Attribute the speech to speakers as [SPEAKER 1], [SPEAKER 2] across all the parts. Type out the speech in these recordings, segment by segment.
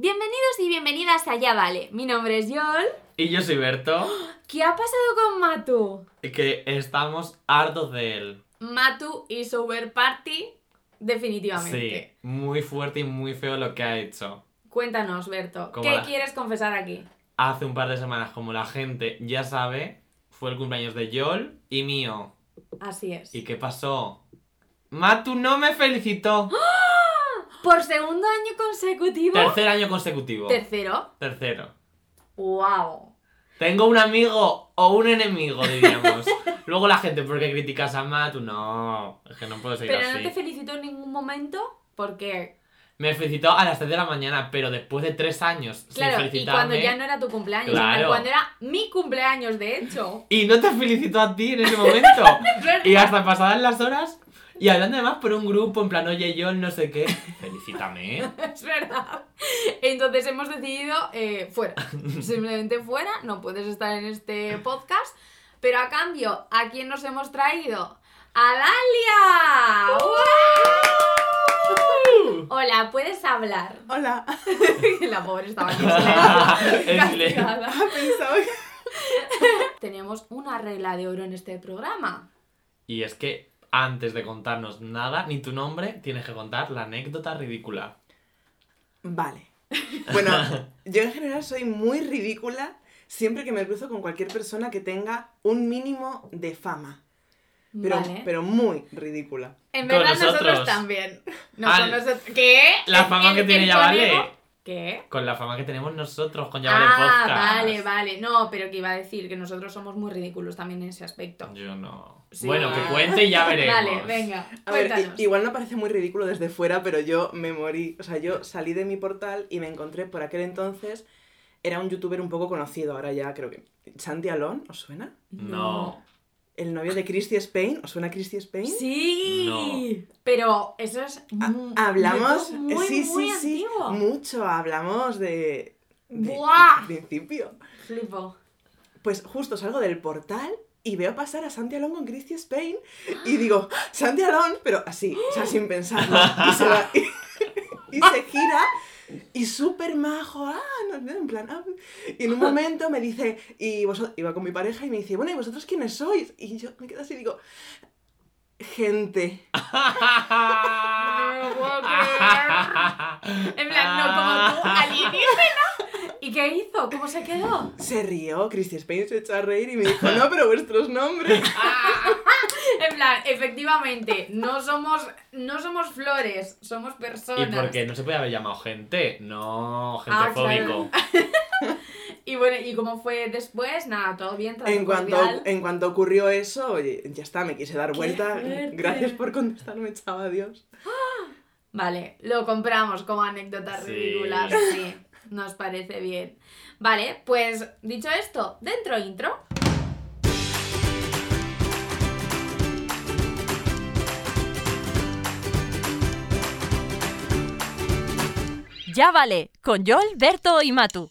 [SPEAKER 1] Bienvenidos y bienvenidas a Ya Vale. Mi nombre es Yol.
[SPEAKER 2] Y yo soy Berto.
[SPEAKER 1] ¿Qué ha pasado con Matu?
[SPEAKER 2] Y que estamos hartos de él.
[SPEAKER 1] Matu y Sober Party, definitivamente.
[SPEAKER 2] Sí, muy fuerte y muy feo lo que ha hecho.
[SPEAKER 1] Cuéntanos, Berto.
[SPEAKER 2] Como
[SPEAKER 1] ¿Qué
[SPEAKER 2] la-
[SPEAKER 1] quieres confesar aquí?
[SPEAKER 2] Hace un par de semanas, como la gente ya sabe, fue el cumpleaños de Yol y mío.
[SPEAKER 1] Así es.
[SPEAKER 2] ¿Y qué pasó? Matu no me felicitó.
[SPEAKER 1] Por segundo año consecutivo.
[SPEAKER 2] Tercer año consecutivo.
[SPEAKER 1] Tercero.
[SPEAKER 2] Tercero.
[SPEAKER 1] ¡Wow!
[SPEAKER 2] Tengo un amigo o un enemigo, diríamos. Luego la gente, ¿por qué criticas a Matu? No, es que no puedo seguir
[SPEAKER 1] Pero
[SPEAKER 2] así.
[SPEAKER 1] no te felicito en ningún momento porque,
[SPEAKER 2] Me felicitó a las 3 de la mañana, pero después de 3 años
[SPEAKER 1] claro,
[SPEAKER 2] sin
[SPEAKER 1] y
[SPEAKER 2] felicitarme.
[SPEAKER 1] cuando ya no era tu cumpleaños,
[SPEAKER 2] Claro.
[SPEAKER 1] cuando era mi cumpleaños, de hecho.
[SPEAKER 2] Y no te felicitó a ti en ese momento. Y hasta pasadas las horas. Y hablando además por un grupo, en plan, oye, yo no sé qué. Felicítame.
[SPEAKER 1] Es verdad. Entonces hemos decidido eh, fuera. Simplemente fuera. No puedes estar en este podcast. Pero a cambio, ¿a quién nos hemos traído? ¡A Dalia! ¡Wow! Hola, ¿puedes hablar?
[SPEAKER 3] Hola.
[SPEAKER 1] La pobre estaba aquí. Tenemos una regla de oro en este programa.
[SPEAKER 2] Y es que antes de contarnos nada, ni tu nombre, tienes que contar la anécdota ridícula.
[SPEAKER 3] Vale. Bueno, yo en general soy muy ridícula siempre que me cruzo con cualquier persona que tenga un mínimo de fama. Pero,
[SPEAKER 1] vale.
[SPEAKER 3] pero muy ridícula.
[SPEAKER 1] en verdad nosotros,
[SPEAKER 2] nosotros.
[SPEAKER 1] también. No, con nosotros. ¿Qué?
[SPEAKER 2] la
[SPEAKER 1] ¿El-
[SPEAKER 2] fama que tiene ya vale.
[SPEAKER 1] ¿Qué?
[SPEAKER 2] Con la fama que tenemos nosotros con Llámale
[SPEAKER 1] Ah,
[SPEAKER 2] Podcast.
[SPEAKER 1] vale, vale. No, pero que iba a decir que nosotros somos muy ridículos también en ese aspecto.
[SPEAKER 2] Yo no.
[SPEAKER 1] Sí.
[SPEAKER 2] Bueno, que cuente y ya veremos.
[SPEAKER 1] Vale, venga.
[SPEAKER 3] A ver,
[SPEAKER 1] cuéntanos.
[SPEAKER 3] igual no parece muy ridículo desde fuera, pero yo me morí. O sea, yo salí de mi portal y me encontré por aquel entonces. Era un youtuber un poco conocido, ahora ya creo que. Santi Alon, ¿os suena?
[SPEAKER 2] No.
[SPEAKER 3] El novio de Christy Spain, ¿os suena Christy Spain?
[SPEAKER 1] Sí. Pero eso es.
[SPEAKER 3] Ha-
[SPEAKER 1] mu-
[SPEAKER 3] hablamos,
[SPEAKER 1] muy,
[SPEAKER 3] sí, sí,
[SPEAKER 1] muy
[SPEAKER 3] sí,
[SPEAKER 1] antiguo.
[SPEAKER 3] mucho, hablamos de, de-
[SPEAKER 1] Buah.
[SPEAKER 3] de principio.
[SPEAKER 1] Flipo.
[SPEAKER 3] Pues justo salgo del portal y veo pasar a Santi Alon con Christy Spain y digo, Santi Alon, pero así, o sea, sin pensarlo. Y se, va- y, y se gira y súper majo, ah, no, no, en plan, ah. Y en un momento me dice, y vosotros, iba con mi pareja y me dice, bueno, ¿y vosotros quiénes sois? Y yo me quedo así y digo, gente.
[SPEAKER 1] No me lo puedo creer. En plan, no como tú, alienígena. ¿Y qué hizo? ¿Cómo se quedó?
[SPEAKER 3] Se rió, Christy Spain se echó a reír y me dijo, no, pero vuestros nombres.
[SPEAKER 1] En plan, efectivamente, no somos, no somos flores, somos
[SPEAKER 2] ¿Y
[SPEAKER 1] personas.
[SPEAKER 2] por qué? ¿No se puede haber llamado gente? No, gente
[SPEAKER 1] Ah, claro.
[SPEAKER 2] fóbico.
[SPEAKER 1] Y bueno, ¿y cómo fue después? Nada, todo bien, trato
[SPEAKER 3] En cuanto,
[SPEAKER 1] cordial.
[SPEAKER 3] en cuanto ocurrió eso, oye, ya está, me quise dar vuelta.
[SPEAKER 1] fuerte.
[SPEAKER 3] Gracias por contestarme, chava, adiós.
[SPEAKER 1] Vale, lo compramos como anécdota
[SPEAKER 2] Sí.
[SPEAKER 1] ridícula, sí, nos parece bien. Vale, pues dicho esto, dentro intro.
[SPEAKER 4] Ya vale, con Yol, Berto y Matu.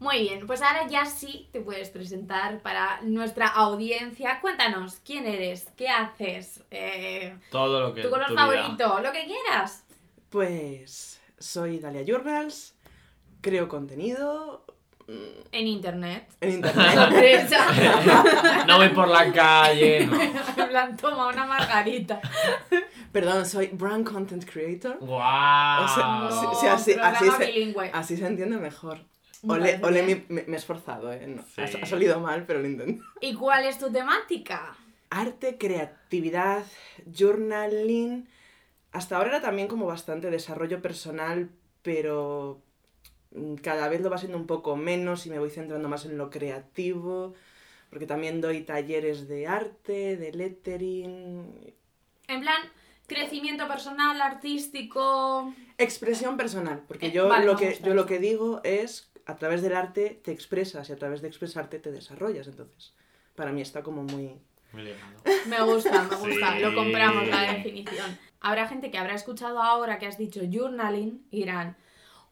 [SPEAKER 1] Muy bien, pues ahora ya sí te puedes presentar para nuestra audiencia. Cuéntanos, ¿quién eres? ¿Qué haces? Eh,
[SPEAKER 2] Todo lo que.
[SPEAKER 1] ¿Tu color
[SPEAKER 2] tu vida.
[SPEAKER 1] favorito? Lo que quieras.
[SPEAKER 3] Pues soy Dalia Journals, creo contenido mm,
[SPEAKER 1] En internet.
[SPEAKER 3] en internet.
[SPEAKER 1] Sorpresa.
[SPEAKER 2] No voy por la calle, no.
[SPEAKER 1] en plan, toma una margarita.
[SPEAKER 3] Perdón, soy brand content creator.
[SPEAKER 2] ¡Guau!
[SPEAKER 3] O sea,
[SPEAKER 1] No,
[SPEAKER 3] sí, sí, así- se-. Así se entiende mejor.
[SPEAKER 1] Me
[SPEAKER 3] Ole, ole mi- me, me he esforzado, ¿eh? No, ha,
[SPEAKER 2] Sí.
[SPEAKER 3] ha salido mal, pero lo intenté.
[SPEAKER 1] ¿Y cuál es tu temática?
[SPEAKER 3] Arte, creatividad, journaling. Hasta ahora era también como bastante desarrollo personal, pero cada vez lo va siendo un poco menos y me voy centrando más en lo creativo, porque también doy talleres de arte, de lettering,
[SPEAKER 1] En plan, crecimiento personal, artístico.
[SPEAKER 3] expresión personal, porque
[SPEAKER 1] Eh,
[SPEAKER 3] yo,
[SPEAKER 1] vale,
[SPEAKER 3] lo, que, yo lo que digo es, a través del arte te expresas y a través de expresarte te desarrollas, entonces para mí está como muy...
[SPEAKER 2] Muy lejano.
[SPEAKER 1] Me gusta, me gusta.
[SPEAKER 2] Sí.
[SPEAKER 1] Lo compramos la definición. Habrá gente que habrá escuchado ahora que has dicho journaling y dirán,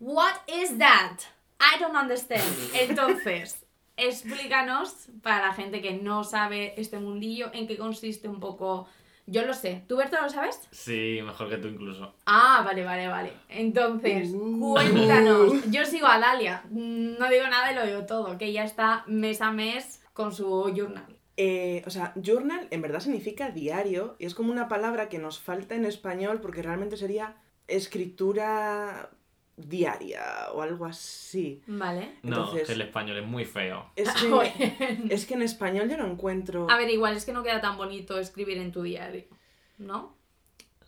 [SPEAKER 1] What is that? I don't understand. Entonces, explícanos para la gente que no sabe este mundillo en qué consiste un poco Yo lo sé. ¿Tú, Berto, lo sabes?
[SPEAKER 2] Sí, mejor que tú incluso.
[SPEAKER 1] Ah, vale, vale, vale. Entonces,
[SPEAKER 3] Uh.
[SPEAKER 1] cuéntanos. Yo sigo a Dalia. No digo nada y lo digo todo, que ella está mes a mes con su journal.
[SPEAKER 3] Eh, o sea, journal en verdad significa diario y es como una palabra que nos falta en español porque realmente sería escritura diaria o algo así.
[SPEAKER 1] Vale.
[SPEAKER 2] No,
[SPEAKER 3] Entonces-
[SPEAKER 2] que el español es muy feo.
[SPEAKER 3] Es
[SPEAKER 1] Ah,
[SPEAKER 3] que, es que en español yo no encuentro...
[SPEAKER 1] A ver, igual es que no queda tan bonito escribir en tu diario, ¿no?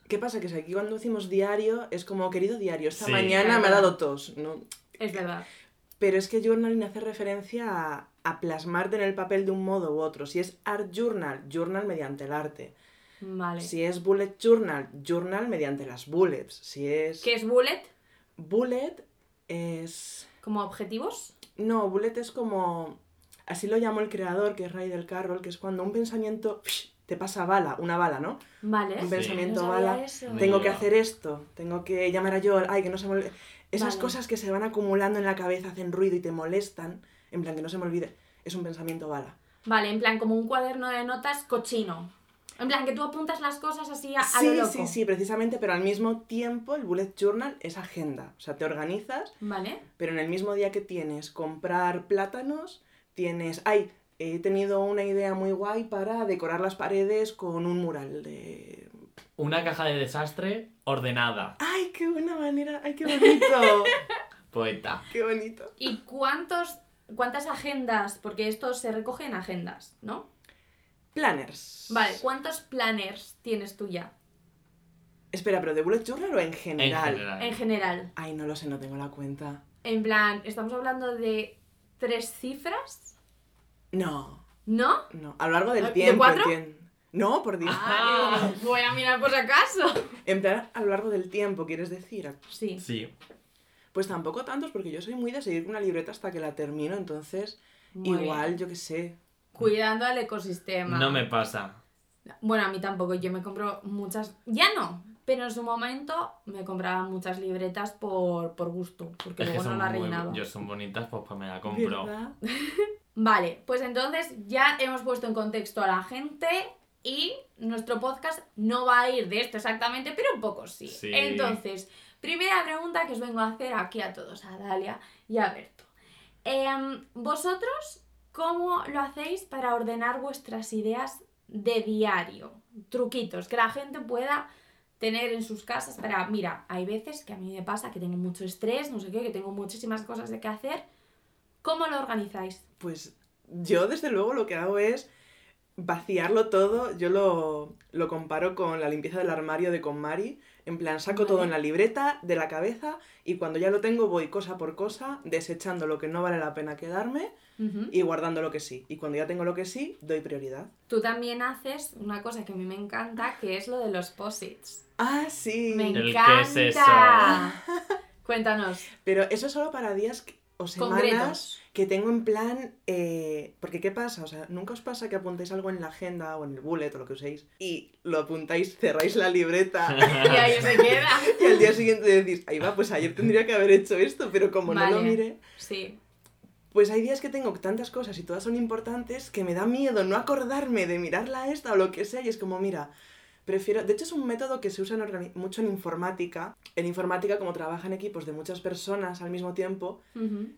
[SPEAKER 3] ¿Qué pasa? Que si aquí cuando decimos diario es como querido diario, esta
[SPEAKER 2] Sí.
[SPEAKER 3] mañana me ha dado tos, ¿no?
[SPEAKER 1] Es verdad.
[SPEAKER 3] Pero es que journaling hace referencia a, a plasmarte en el papel de un modo u otro. Si es art journal, journal mediante el arte.
[SPEAKER 1] Vale.
[SPEAKER 3] Si es bullet journal, journal mediante las bullets. Si es
[SPEAKER 1] ¿Qué es bullet?
[SPEAKER 3] Bullet, es...
[SPEAKER 1] ¿Como objetivos?
[SPEAKER 3] No, bullet es como... Así lo llamó el creador, que es Ray del Carroll, que es cuando un pensamiento te pasa bala, una bala, ¿no?
[SPEAKER 1] Vale.
[SPEAKER 3] Un
[SPEAKER 2] Sí.
[SPEAKER 3] pensamiento
[SPEAKER 1] No
[SPEAKER 3] bala.
[SPEAKER 1] eso.
[SPEAKER 3] Tengo que hacer esto, tengo que llamar a Joel, ay, que no se me olvide. Esas
[SPEAKER 1] Vale.
[SPEAKER 3] cosas que se van acumulando en la cabeza, hacen ruido y te molestan, en plan que no se me olvide, es un pensamiento bala.
[SPEAKER 1] Vale, en plan como un cuaderno de notas cochino. En plan que tú apuntas las cosas así a, a
[SPEAKER 3] sí,
[SPEAKER 1] lo loco.
[SPEAKER 3] sí, sí, precisamente, pero al mismo tiempo el bullet journal es agenda. O sea, te organizas,
[SPEAKER 1] Vale.
[SPEAKER 3] pero en el mismo día que tienes comprar plátanos, tienes, ay, he tenido una idea muy guay para decorar las paredes con un mural de...
[SPEAKER 2] Una caja de desastre ordenada.
[SPEAKER 3] ¡Ay, qué buena manera! ¡Ay, qué bonito!
[SPEAKER 2] Poeta.
[SPEAKER 3] ¡Qué bonito!
[SPEAKER 1] ¿Y cuántos, cuántas agendas? Porque esto se recoge en agendas, ¿no?
[SPEAKER 3] Planners.
[SPEAKER 1] Vale, ¿cuántos planners tienes tú ya?
[SPEAKER 3] Espera, pero de bullet journal o en
[SPEAKER 2] En
[SPEAKER 3] general?
[SPEAKER 1] En general.
[SPEAKER 3] Ay, no lo sé, no tengo la cuenta.
[SPEAKER 1] En plan, ¿estamos hablando de tres cifras?
[SPEAKER 3] No,
[SPEAKER 1] ¿No?
[SPEAKER 3] no. A lo largo del
[SPEAKER 1] ¿De
[SPEAKER 3] tiempo.
[SPEAKER 1] cuatro?
[SPEAKER 3] No, por Dios.
[SPEAKER 1] Ah, voy a mirar por si acaso.
[SPEAKER 3] En plan, a lo largo del tiempo, ¿quieres decir?
[SPEAKER 1] Sí.
[SPEAKER 2] Sí.
[SPEAKER 3] Pues tampoco tantos, porque yo soy muy de seguir una libreta hasta que la termino, entonces
[SPEAKER 1] Muy
[SPEAKER 3] igual,
[SPEAKER 1] bien.
[SPEAKER 3] yo qué sé.
[SPEAKER 1] Cuidando al ecosistema.
[SPEAKER 2] No me pasa.
[SPEAKER 1] Bueno, a mí tampoco. Yo me compro muchas. Ya no. Pero en su momento me compraba muchas libretas por, por gusto. Porque
[SPEAKER 2] Es
[SPEAKER 1] luego no
[SPEAKER 2] son,
[SPEAKER 1] la
[SPEAKER 2] muy,
[SPEAKER 1] rellenaba.
[SPEAKER 2] yo son bonitas, pues, pues me la compro.
[SPEAKER 3] ¿Verdad?
[SPEAKER 1] Vale, pues entonces ya hemos puesto en contexto a la gente y nuestro podcast no va a ir de esto exactamente, pero un poco sí.
[SPEAKER 2] Sí.
[SPEAKER 1] Entonces, primera pregunta que os vengo a hacer aquí a todos, a Dalia y a Berto. Em, ¿Vosotros cómo lo hacéis para ordenar vuestras ideas de diario? Truquitos, que la gente pueda tener en sus casas para, mira, hay veces que a mí me pasa que tengo mucho estrés, no sé qué, que tengo muchísimas cosas de qué hacer. ¿Cómo lo organizáis?
[SPEAKER 3] Pues yo desde luego lo que hago es vaciarlo todo. Yo lo, lo comparo con la limpieza del armario de KonMari. En plan, saco todo en la libreta, de la cabeza, y cuando ya lo tengo voy cosa por cosa, desechando lo que no vale la pena quedarme y guardando lo que sí. Y cuando ya tengo lo que sí, doy prioridad.
[SPEAKER 1] Tú también haces una cosa que a mí me encanta, que es lo de los posits.
[SPEAKER 3] Ah, sí.
[SPEAKER 1] Me
[SPEAKER 2] ¿El
[SPEAKER 1] encanta.
[SPEAKER 2] qué es eso?
[SPEAKER 1] Cuéntanos.
[SPEAKER 3] Pero eso es solo para días que- o semanas
[SPEAKER 1] Concretos.
[SPEAKER 3] que tengo en plan. eh, porque, ¿qué pasa? O sea, ¿nunca os pasa que apuntáis algo en la agenda o en el bullet o lo que uséis y lo apuntáis, cerráis la libreta
[SPEAKER 1] Y ahí se queda.
[SPEAKER 3] y al día siguiente decís, ahí va, pues ayer tendría que haber hecho esto, pero como no lo mire.
[SPEAKER 1] Sí.
[SPEAKER 3] Pues hay días que tengo tantas cosas y todas son importantes que me da miedo no acordarme de mirarla esta o lo que sea y es como, mira, prefiero... De hecho es un método que se usa en organi- mucho en informática. En informática, como trabajan equipos de muchas personas al mismo tiempo,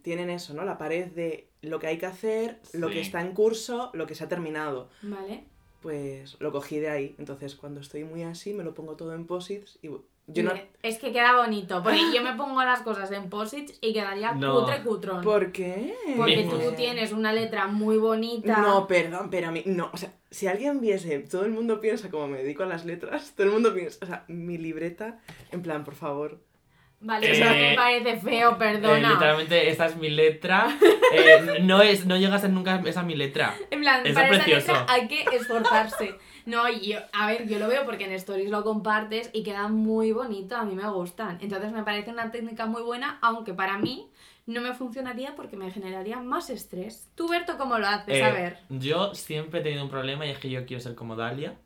[SPEAKER 3] tienen eso, ¿no? La pared de lo que hay que hacer, lo que está en curso, lo que se ha terminado.
[SPEAKER 1] Vale.
[SPEAKER 3] Pues lo cogí de ahí. Entonces cuando estoy muy así me lo pongo todo en posits y yo no...
[SPEAKER 1] Mire, Es que queda bonito, porque yo me pongo las cosas en posits y quedaría
[SPEAKER 2] No.
[SPEAKER 1] cutre cutrón.
[SPEAKER 3] ¿Por qué?
[SPEAKER 1] Porque tú tienes una letra muy bonita.
[SPEAKER 3] No, perdón, pero a mí, no, o sea, si alguien viese, todo el mundo piensa como me dedico a las letras, todo el mundo piensa, o sea, mi libreta, en plan, por favor.
[SPEAKER 1] Vale,
[SPEAKER 2] Eh,
[SPEAKER 1] eso me parece feo,
[SPEAKER 2] Eh,
[SPEAKER 1] perdona.
[SPEAKER 2] literalmente, esta es mi letra. Eh, no, es, no llega a ser nunca esa mi letra.
[SPEAKER 1] En plan,
[SPEAKER 2] Eso
[SPEAKER 1] para
[SPEAKER 2] es
[SPEAKER 1] esa
[SPEAKER 2] precioso.
[SPEAKER 1] letra hay que esforzarse. No, y yo, a ver, yo lo veo porque en Stories lo compartes y queda muy bonito, a mí me gustan. Entonces me parece una técnica muy buena, aunque para mí no me funcionaría porque me generaría más estrés. ¿Tú, Berto, cómo lo haces?
[SPEAKER 2] Eh,
[SPEAKER 1] a ver.
[SPEAKER 2] Yo siempre he tenido un problema y es que yo quiero ser como Dalia,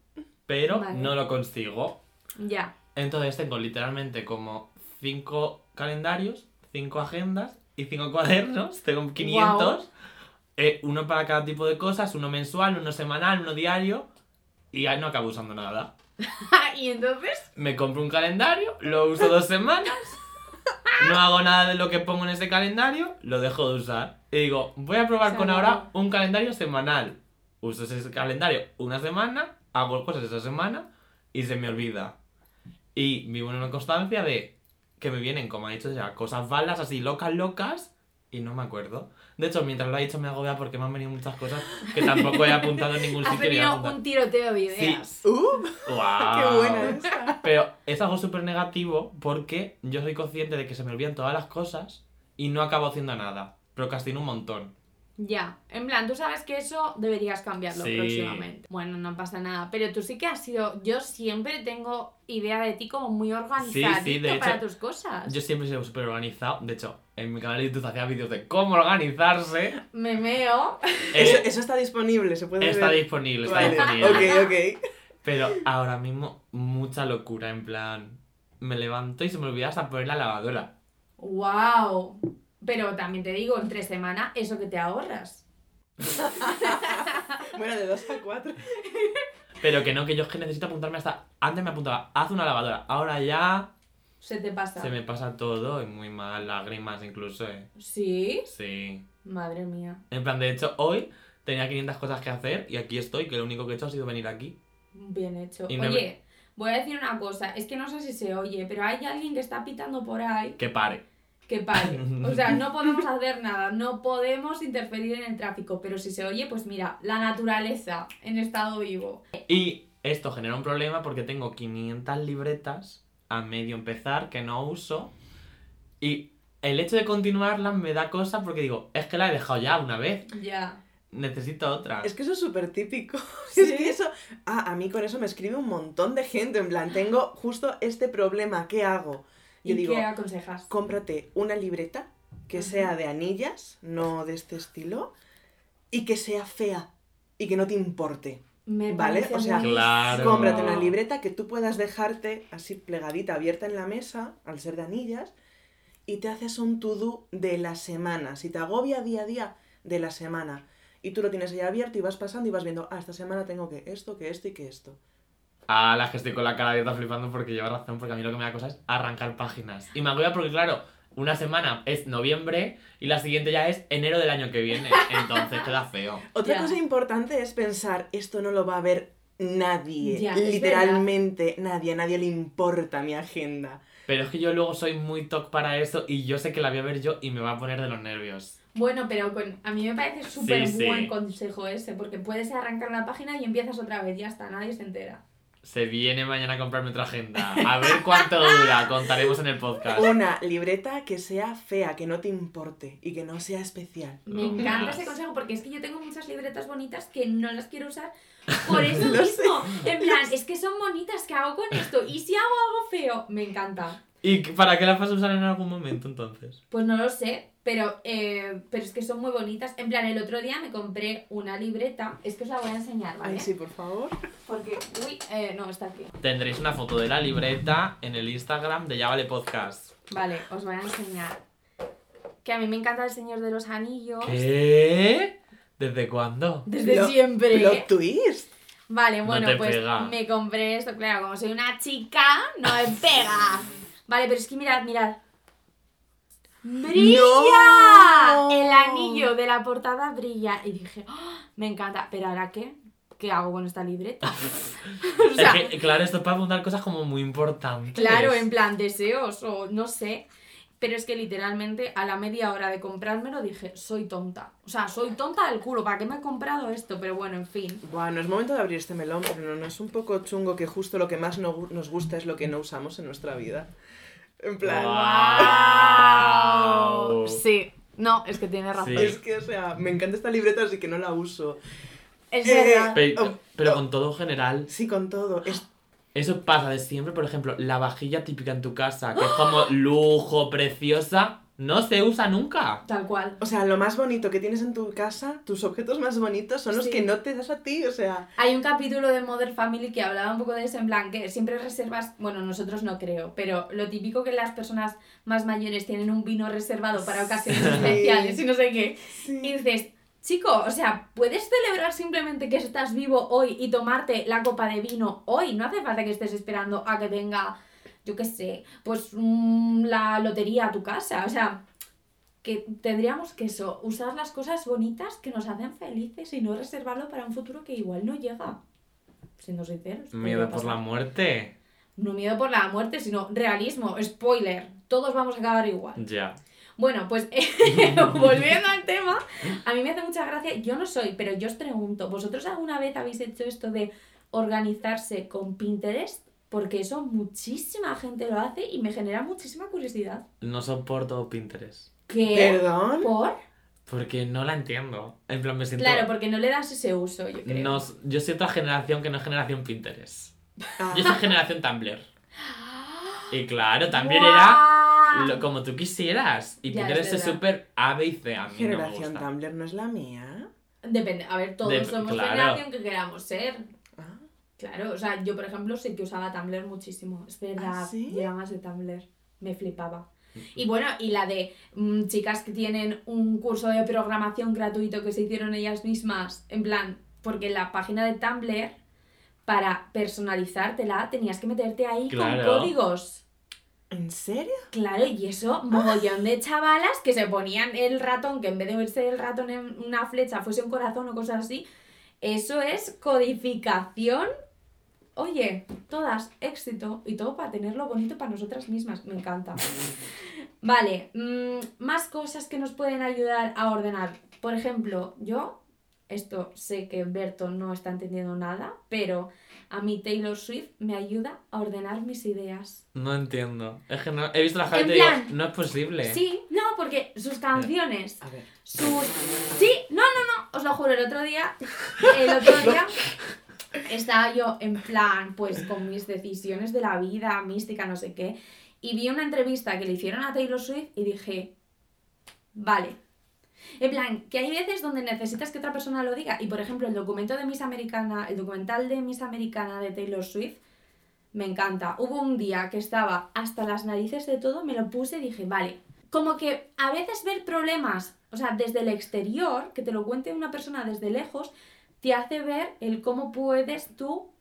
[SPEAKER 2] pero
[SPEAKER 1] Vale.
[SPEAKER 2] no lo consigo.
[SPEAKER 1] Ya.
[SPEAKER 2] Entonces tengo literalmente como cinco calendarios, cinco agendas y cinco cuadernos. Tengo 500. eh, uno para cada tipo de cosas, uno mensual, uno semanal, uno diario. Y ahí no acabo usando nada.
[SPEAKER 1] y entonces,
[SPEAKER 2] Me compro un calendario, lo uso dos semanas, no hago nada de lo que pongo en ese calendario, lo dejo de usar. Y digo, voy a probar
[SPEAKER 1] Se
[SPEAKER 2] con
[SPEAKER 1] acabó.
[SPEAKER 2] ahora un calendario semanal. Uso ese calendario una semana, hago cosas esa semana y se me olvida. Y vivo en una constancia de que me vienen, como ha dicho ya, cosas malas, así locas, locas, y no me acuerdo. De hecho, mientras lo ha dicho me agobia porque me han venido muchas cosas que tampoco he apuntado en ningún
[SPEAKER 1] has
[SPEAKER 2] sitio.
[SPEAKER 1] tenido
[SPEAKER 2] apuntado.
[SPEAKER 1] un tiroteo de ideas.
[SPEAKER 3] ¡Uh!
[SPEAKER 2] ¡Guau!
[SPEAKER 3] ¡Qué buena esa!
[SPEAKER 2] Pero es algo súper negativo porque yo soy consciente de que se me olvidan todas las cosas y no acabo haciendo nada. Procrastino un montón.
[SPEAKER 1] Ya, en plan, tú sabes que eso deberías cambiarlo
[SPEAKER 2] Sí.
[SPEAKER 1] próximamente. Bueno, no pasa nada, pero tú sí que has sido, yo siempre tengo idea de ti como muy organizadito
[SPEAKER 2] Sí, sí, de
[SPEAKER 1] para
[SPEAKER 2] hecho,
[SPEAKER 1] tus cosas.
[SPEAKER 2] Yo siempre he sido súper organizado. De hecho, en mi canal de YouTube hacía vídeos de cómo organizarse.
[SPEAKER 1] Me meo.
[SPEAKER 3] Eso,
[SPEAKER 2] Eh,
[SPEAKER 3] eso está disponible, se puede
[SPEAKER 2] está
[SPEAKER 3] ver.
[SPEAKER 2] disponible, está
[SPEAKER 3] Vale,
[SPEAKER 2] disponible.
[SPEAKER 3] Ok, ok.
[SPEAKER 2] Pero ahora mismo, mucha locura. En plan, me levanto y se me olvida hasta poner la lavadora.
[SPEAKER 1] ¡Wow! Pero también te digo, entre semana, eso que te ahorras.
[SPEAKER 3] Bueno, de 2 a 4.
[SPEAKER 2] Pero que no, que yo es que necesito apuntarme hasta. Antes me apuntaba, haz una lavadora. Ahora ya
[SPEAKER 1] Se te pasa.
[SPEAKER 2] se me pasa todo y muy mal, lágrimas incluso. Eh.
[SPEAKER 1] ¿Sí?
[SPEAKER 2] Sí.
[SPEAKER 1] Madre mía.
[SPEAKER 2] En plan, de hecho, hoy tenía 500 cosas que hacer y aquí estoy, que lo único que he hecho ha sido venir aquí.
[SPEAKER 1] Bien hecho.
[SPEAKER 2] Y no
[SPEAKER 1] Oye, voy a decir una cosa. Es que no sé si se oye, pero hay alguien que está pitando por ahí
[SPEAKER 2] Que pare.
[SPEAKER 1] Que pare. O sea, no podemos hacer nada, no podemos interferir en el tráfico, pero si se oye, pues mira, la naturaleza en estado vivo.
[SPEAKER 2] Y esto genera un problema porque tengo 500 libretas a medio empezar que no uso. Y el hecho de continuarlas me da cosa porque digo, es que la he dejado ya una vez.
[SPEAKER 1] Ya.
[SPEAKER 2] Necesito otra.
[SPEAKER 3] Es que eso es súper típico.
[SPEAKER 1] ¿Sí?
[SPEAKER 3] Es que eso. Ah, a mí con eso me escribe un montón de gente. En plan, tengo justo este problema. ¿Qué hago? Yo
[SPEAKER 1] ¿Y
[SPEAKER 3] digo,
[SPEAKER 1] qué aconsejas?
[SPEAKER 3] cómprate una libreta que sea de anillas, no de este estilo, y que sea fea y que no te importe.
[SPEAKER 1] Me
[SPEAKER 3] Vale, o sea,
[SPEAKER 2] Claro.
[SPEAKER 3] Cómprate una libreta que tú puedas dejarte así plegadita, abierta en la mesa, al ser de anillas, y te haces un to-do de la semana. Si te agobia día a día, de la semana. Y tú lo tienes ahí abierto y vas pasando y vas viendo, ah, esta semana tengo que esto, que esto y que esto.
[SPEAKER 2] A las que estoy con la cara abierta flipando porque lleva razón, porque a mí lo que me da cosa es arrancar páginas. Y me agobia porque, claro, una semana es noviembre y la siguiente ya es enero del año que viene. Entonces queda feo.
[SPEAKER 3] Otra
[SPEAKER 1] Ya.
[SPEAKER 3] cosa importante es pensar, esto no lo va a ver nadie.
[SPEAKER 1] Es
[SPEAKER 3] literalmente nadie, a nadie le importa mi agenda.
[SPEAKER 2] Pero es que yo luego soy muy toc para eso y yo sé que la voy a ver yo y me va a poner de los nervios.
[SPEAKER 1] Bueno, pero con- a mí me parece súper
[SPEAKER 2] Sí, sí.
[SPEAKER 1] buen consejo ese, porque puedes arrancar la página y empiezas otra vez, ya está, nadie se entera.
[SPEAKER 2] Se viene mañana a comprarme otra agenda. A ver cuánto dura, contaremos en el podcast.
[SPEAKER 3] Una libreta que sea fea, que no te importe y que no sea especial.
[SPEAKER 1] Me encanta ese consejo porque es que yo tengo muchas libretas bonitas que no las quiero usar por eso
[SPEAKER 3] Lo
[SPEAKER 1] mismo. En plan, es que son bonitas, ¿qué hago con esto? Y si hago algo feo, me encanta.
[SPEAKER 2] ¿Y para qué las vas a usar en algún momento entonces?
[SPEAKER 1] Pues no lo sé, pero, eh, pero es que son muy bonitas. En plan, el otro día me compré una libreta, es que os la voy a enseñar, ¿vale?
[SPEAKER 3] Ay, sí, por favor.
[SPEAKER 1] Porque, uy, eh, no, está aquí.
[SPEAKER 2] Tendréis una foto de la libreta en el Instagram de Ya Vale Podcast.
[SPEAKER 1] Vale, os voy a enseñar. Que a mí me encanta el Señor de los Anillos.
[SPEAKER 2] ¿Qué? ¿Desde cuándo?
[SPEAKER 1] Desde siempre.
[SPEAKER 3] Plot twist.
[SPEAKER 1] Vale,
[SPEAKER 2] No
[SPEAKER 1] bueno,
[SPEAKER 2] te
[SPEAKER 1] pues
[SPEAKER 2] pega.
[SPEAKER 1] me compré esto, claro, como soy una chica, no me pega. Vale, pero es que mirad, mirad. ¡Brilla!
[SPEAKER 3] ¡No!
[SPEAKER 1] El anillo de la portada brilla. Y dije, "Ah, me encanta, pero ahora qué? ¿Qué hago con esta libreta? o sea,
[SPEAKER 2] Es que, claro, esto es para apuntar cosas como muy importantes.
[SPEAKER 1] claro, en plan deseos o no sé. Pero es que literalmente a la media hora de comprármelo dije, soy tonta. O sea, soy tonta del culo, ¿para qué me he comprado esto? Pero bueno, en fin.
[SPEAKER 3] Bueno, es momento de abrir este melón, pero no, no es un poco chungo que justo lo que más no nos gusta es lo que no usamos en nuestra vida. En plan,
[SPEAKER 2] Guau.
[SPEAKER 1] Sí, no, es que tiene razón.
[SPEAKER 2] Sí.
[SPEAKER 3] es que, o sea, me encanta esta libreta, así que no la uso.
[SPEAKER 1] Es
[SPEAKER 3] Eh,
[SPEAKER 1] verdad.
[SPEAKER 2] Pero,
[SPEAKER 3] Oh,
[SPEAKER 2] pero con todo general,
[SPEAKER 3] Sí, con todo. Es
[SPEAKER 2] eso pasa de siempre. Por ejemplo, la vajilla típica en tu casa, que es como lujo, preciosa, no se usa nunca.
[SPEAKER 1] Tal cual.
[SPEAKER 3] O sea, lo más bonito que tienes en tu casa, tus objetos más bonitos son los
[SPEAKER 1] Sí.
[SPEAKER 3] que no te das a ti, o sea...
[SPEAKER 1] Hay un capítulo de Modern Family que hablaba un poco de eso, en plan, que siempre reservas, bueno, nosotros no creo, pero lo típico que las personas más mayores tienen un vino reservado para ocasiones
[SPEAKER 3] Sí.
[SPEAKER 1] especiales y no sé qué.
[SPEAKER 3] Sí.
[SPEAKER 1] Y dices, chico, o sea, puedes celebrar simplemente que estás vivo hoy y tomarte la copa de vino hoy. No hace falta que estés esperando a que venga, yo qué sé, pues mm, la lotería a tu casa. O sea, que tendríamos que eso, usar las cosas bonitas que nos hacen felices y no reservarlo para un futuro que igual no llega. Siendo sinceros.
[SPEAKER 2] Miedo por la muerte.
[SPEAKER 1] No miedo por la muerte, sino realismo, spoiler. Todos vamos a acabar igual.
[SPEAKER 2] Ya.
[SPEAKER 1] Bueno, pues volviendo al tema, a mí me hace mucha gracia. Yo no soy, pero yo os pregunto, ¿vosotros alguna vez habéis hecho esto de organizarse con Pinterest? Porque eso muchísima gente lo hace y me genera muchísima curiosidad.
[SPEAKER 2] No soporto Pinterest.
[SPEAKER 1] ¿Qué?
[SPEAKER 3] ¿Perdón?
[SPEAKER 1] ¿Por?
[SPEAKER 2] Porque no la entiendo. En plan, me siento.
[SPEAKER 1] Claro, porque no le das ese uso, yo creo.
[SPEAKER 2] No, yo soy otra generación que no es generación Pinterest.
[SPEAKER 3] Ah.
[SPEAKER 2] Yo soy generación Tumblr. Y claro, Tumblr era. Lo- como tú quisieras. Y
[SPEAKER 1] Ya,
[SPEAKER 2] Pinterest
[SPEAKER 1] es
[SPEAKER 2] es
[SPEAKER 1] verdad.
[SPEAKER 2] súper A, B y C. A mí no me
[SPEAKER 3] Generación
[SPEAKER 2] gusta.
[SPEAKER 3] Tumblr no es la mía.
[SPEAKER 1] Depende, a ver, todos
[SPEAKER 2] De-
[SPEAKER 1] somos
[SPEAKER 2] claro.
[SPEAKER 1] generación que queramos ser.
[SPEAKER 3] Ah,
[SPEAKER 1] Claro, o sea, yo por ejemplo sé que usaba Tumblr muchísimo. Es verdad,
[SPEAKER 3] ¿Ah, sí?
[SPEAKER 1] llega más de Tumblr. Me flipaba. Y bueno, y la de mm, chicas que tienen un curso de programación gratuito que se hicieron ellas mismas, en plan, porque en la página de Tumblr, para personalizártela, tenías que meterte ahí
[SPEAKER 2] Claro.
[SPEAKER 1] con códigos.
[SPEAKER 3] ¿En serio?
[SPEAKER 1] Claro, y eso, mogollón de chavalas que se ponían el ratón, que en vez de verse el ratón en una flecha fuese un corazón o cosas así. Eso es codificación. Oye, todas, éxito. Y todo para tenerlo bonito para nosotras mismas. Me encanta. Vale, mm, más cosas que nos pueden ayudar a ordenar. Por ejemplo, yo, esto sé que Berto no está entendiendo nada, pero a mí Taylor Swift me ayuda a ordenar mis ideas.
[SPEAKER 2] No entiendo. Es que no, he visto la y digo, no es posible.
[SPEAKER 1] Sí, no, porque sus canciones,
[SPEAKER 3] A ver.
[SPEAKER 1] sus... Sí, no, no, no, os lo juro, el otro día, el otro día estaba yo en plan, pues con mis decisiones de la vida, mística, no sé qué, y vi una entrevista que le hicieron a Taylor Swift y dije, vale. En plan, que hay veces donde necesitas que otra persona lo diga. Y por ejemplo, el documento de Miss Americana, el documental de Miss Americana de Taylor Swift, me encanta. Hubo un día que estaba hasta las narices de todo, me lo puse y dije, vale. Como que a veces ver problemas, o sea, desde el exterior, que te lo cuente una persona desde lejos, te hace ver el cómo puedes tú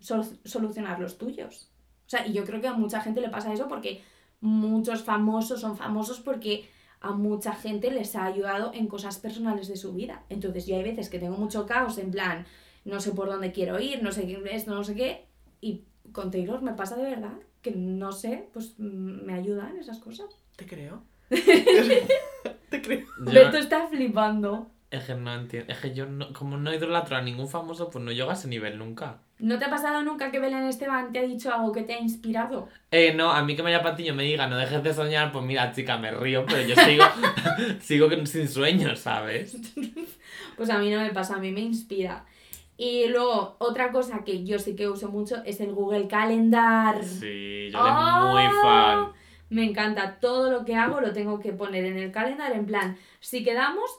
[SPEAKER 1] sol- solucionar los tuyos. O sea, y yo creo que a mucha gente le pasa eso porque muchos famosos son famosos porque a mucha gente les ha ayudado en cosas personales de su vida. Entonces yo hay veces que tengo mucho caos en plan, no sé por dónde quiero ir, no sé qué esto, no sé qué, y con Taylor me pasa de verdad que no sé, pues mm, me ayudan esas cosas.
[SPEAKER 3] Te creo. Te creo.
[SPEAKER 1] Berto está flipando.
[SPEAKER 2] Es que no entiendo. Es que yo, no, como no idolatro a ningún famoso, pues no llego a ese nivel nunca.
[SPEAKER 1] ¿No te ha pasado nunca que Belén Esteban te ha dicho algo que te ha inspirado?
[SPEAKER 2] Eh, no, a mí que María Patiño me diga, no dejes de soñar, pues mira, chica, me río, pero yo sigo, sigo sin sueños, ¿sabes?
[SPEAKER 1] Pues a mí no me pasa, a mí me inspira. Y luego, otra cosa que yo sí que uso mucho es el Google Calendar.
[SPEAKER 2] Sí, yo soy
[SPEAKER 1] ¡Oh!
[SPEAKER 2] muy fan.
[SPEAKER 1] Me encanta, todo lo que hago lo tengo que poner en el calendar, en plan, si quedamos,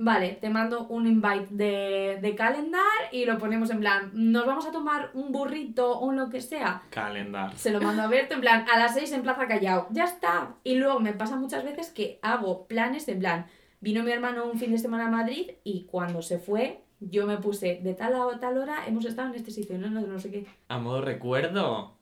[SPEAKER 1] vale, te mando un invite de, de calendar y lo ponemos en plan, nos vamos a tomar un burrito o lo que sea.
[SPEAKER 2] Calendar.
[SPEAKER 1] Se lo mando a Berto en plan, a las 6 en Plaza Callao, ya está. Y luego me pasa muchas veces que hago planes en plan, vino mi hermano un fin de semana a Madrid y cuando se fue, yo me puse de tal a tal hora, hemos estado en este sitio, no, no, no sé qué.
[SPEAKER 2] A modo recuerdo.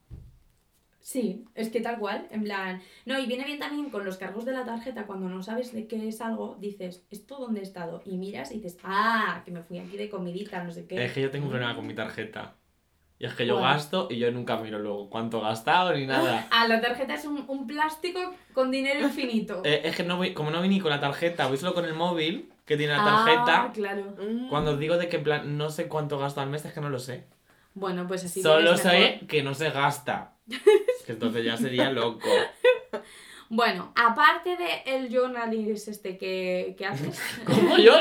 [SPEAKER 1] Sí, es que tal cual, en plan... No, y viene bien también con los cargos de la tarjeta, cuando no sabes de qué es algo, dices, ¿esto dónde he estado? Y miras y dices, ah, que me fui aquí de comidita, no sé qué.
[SPEAKER 2] Es que yo tengo un problema con mi tarjeta. Y es que yo
[SPEAKER 1] ¿Cuál?
[SPEAKER 2] gasto y yo nunca miro luego cuánto he gastado ni nada.
[SPEAKER 1] Ah, la tarjeta es un, un plástico con dinero infinito.
[SPEAKER 2] Eh, es que no voy, como no voy ni con la tarjeta, voy solo con el móvil que tiene la
[SPEAKER 1] Ah,
[SPEAKER 2] tarjeta.
[SPEAKER 1] claro.
[SPEAKER 3] Mm.
[SPEAKER 2] Cuando os digo de que en plan no sé cuánto gasto al mes, es que no lo sé.
[SPEAKER 1] Bueno, pues así
[SPEAKER 2] Solo sé que no se gasta. que entonces ya sería loco.
[SPEAKER 1] Bueno, aparte de el journalist este que, que haces,
[SPEAKER 2] ¿Cómo yo?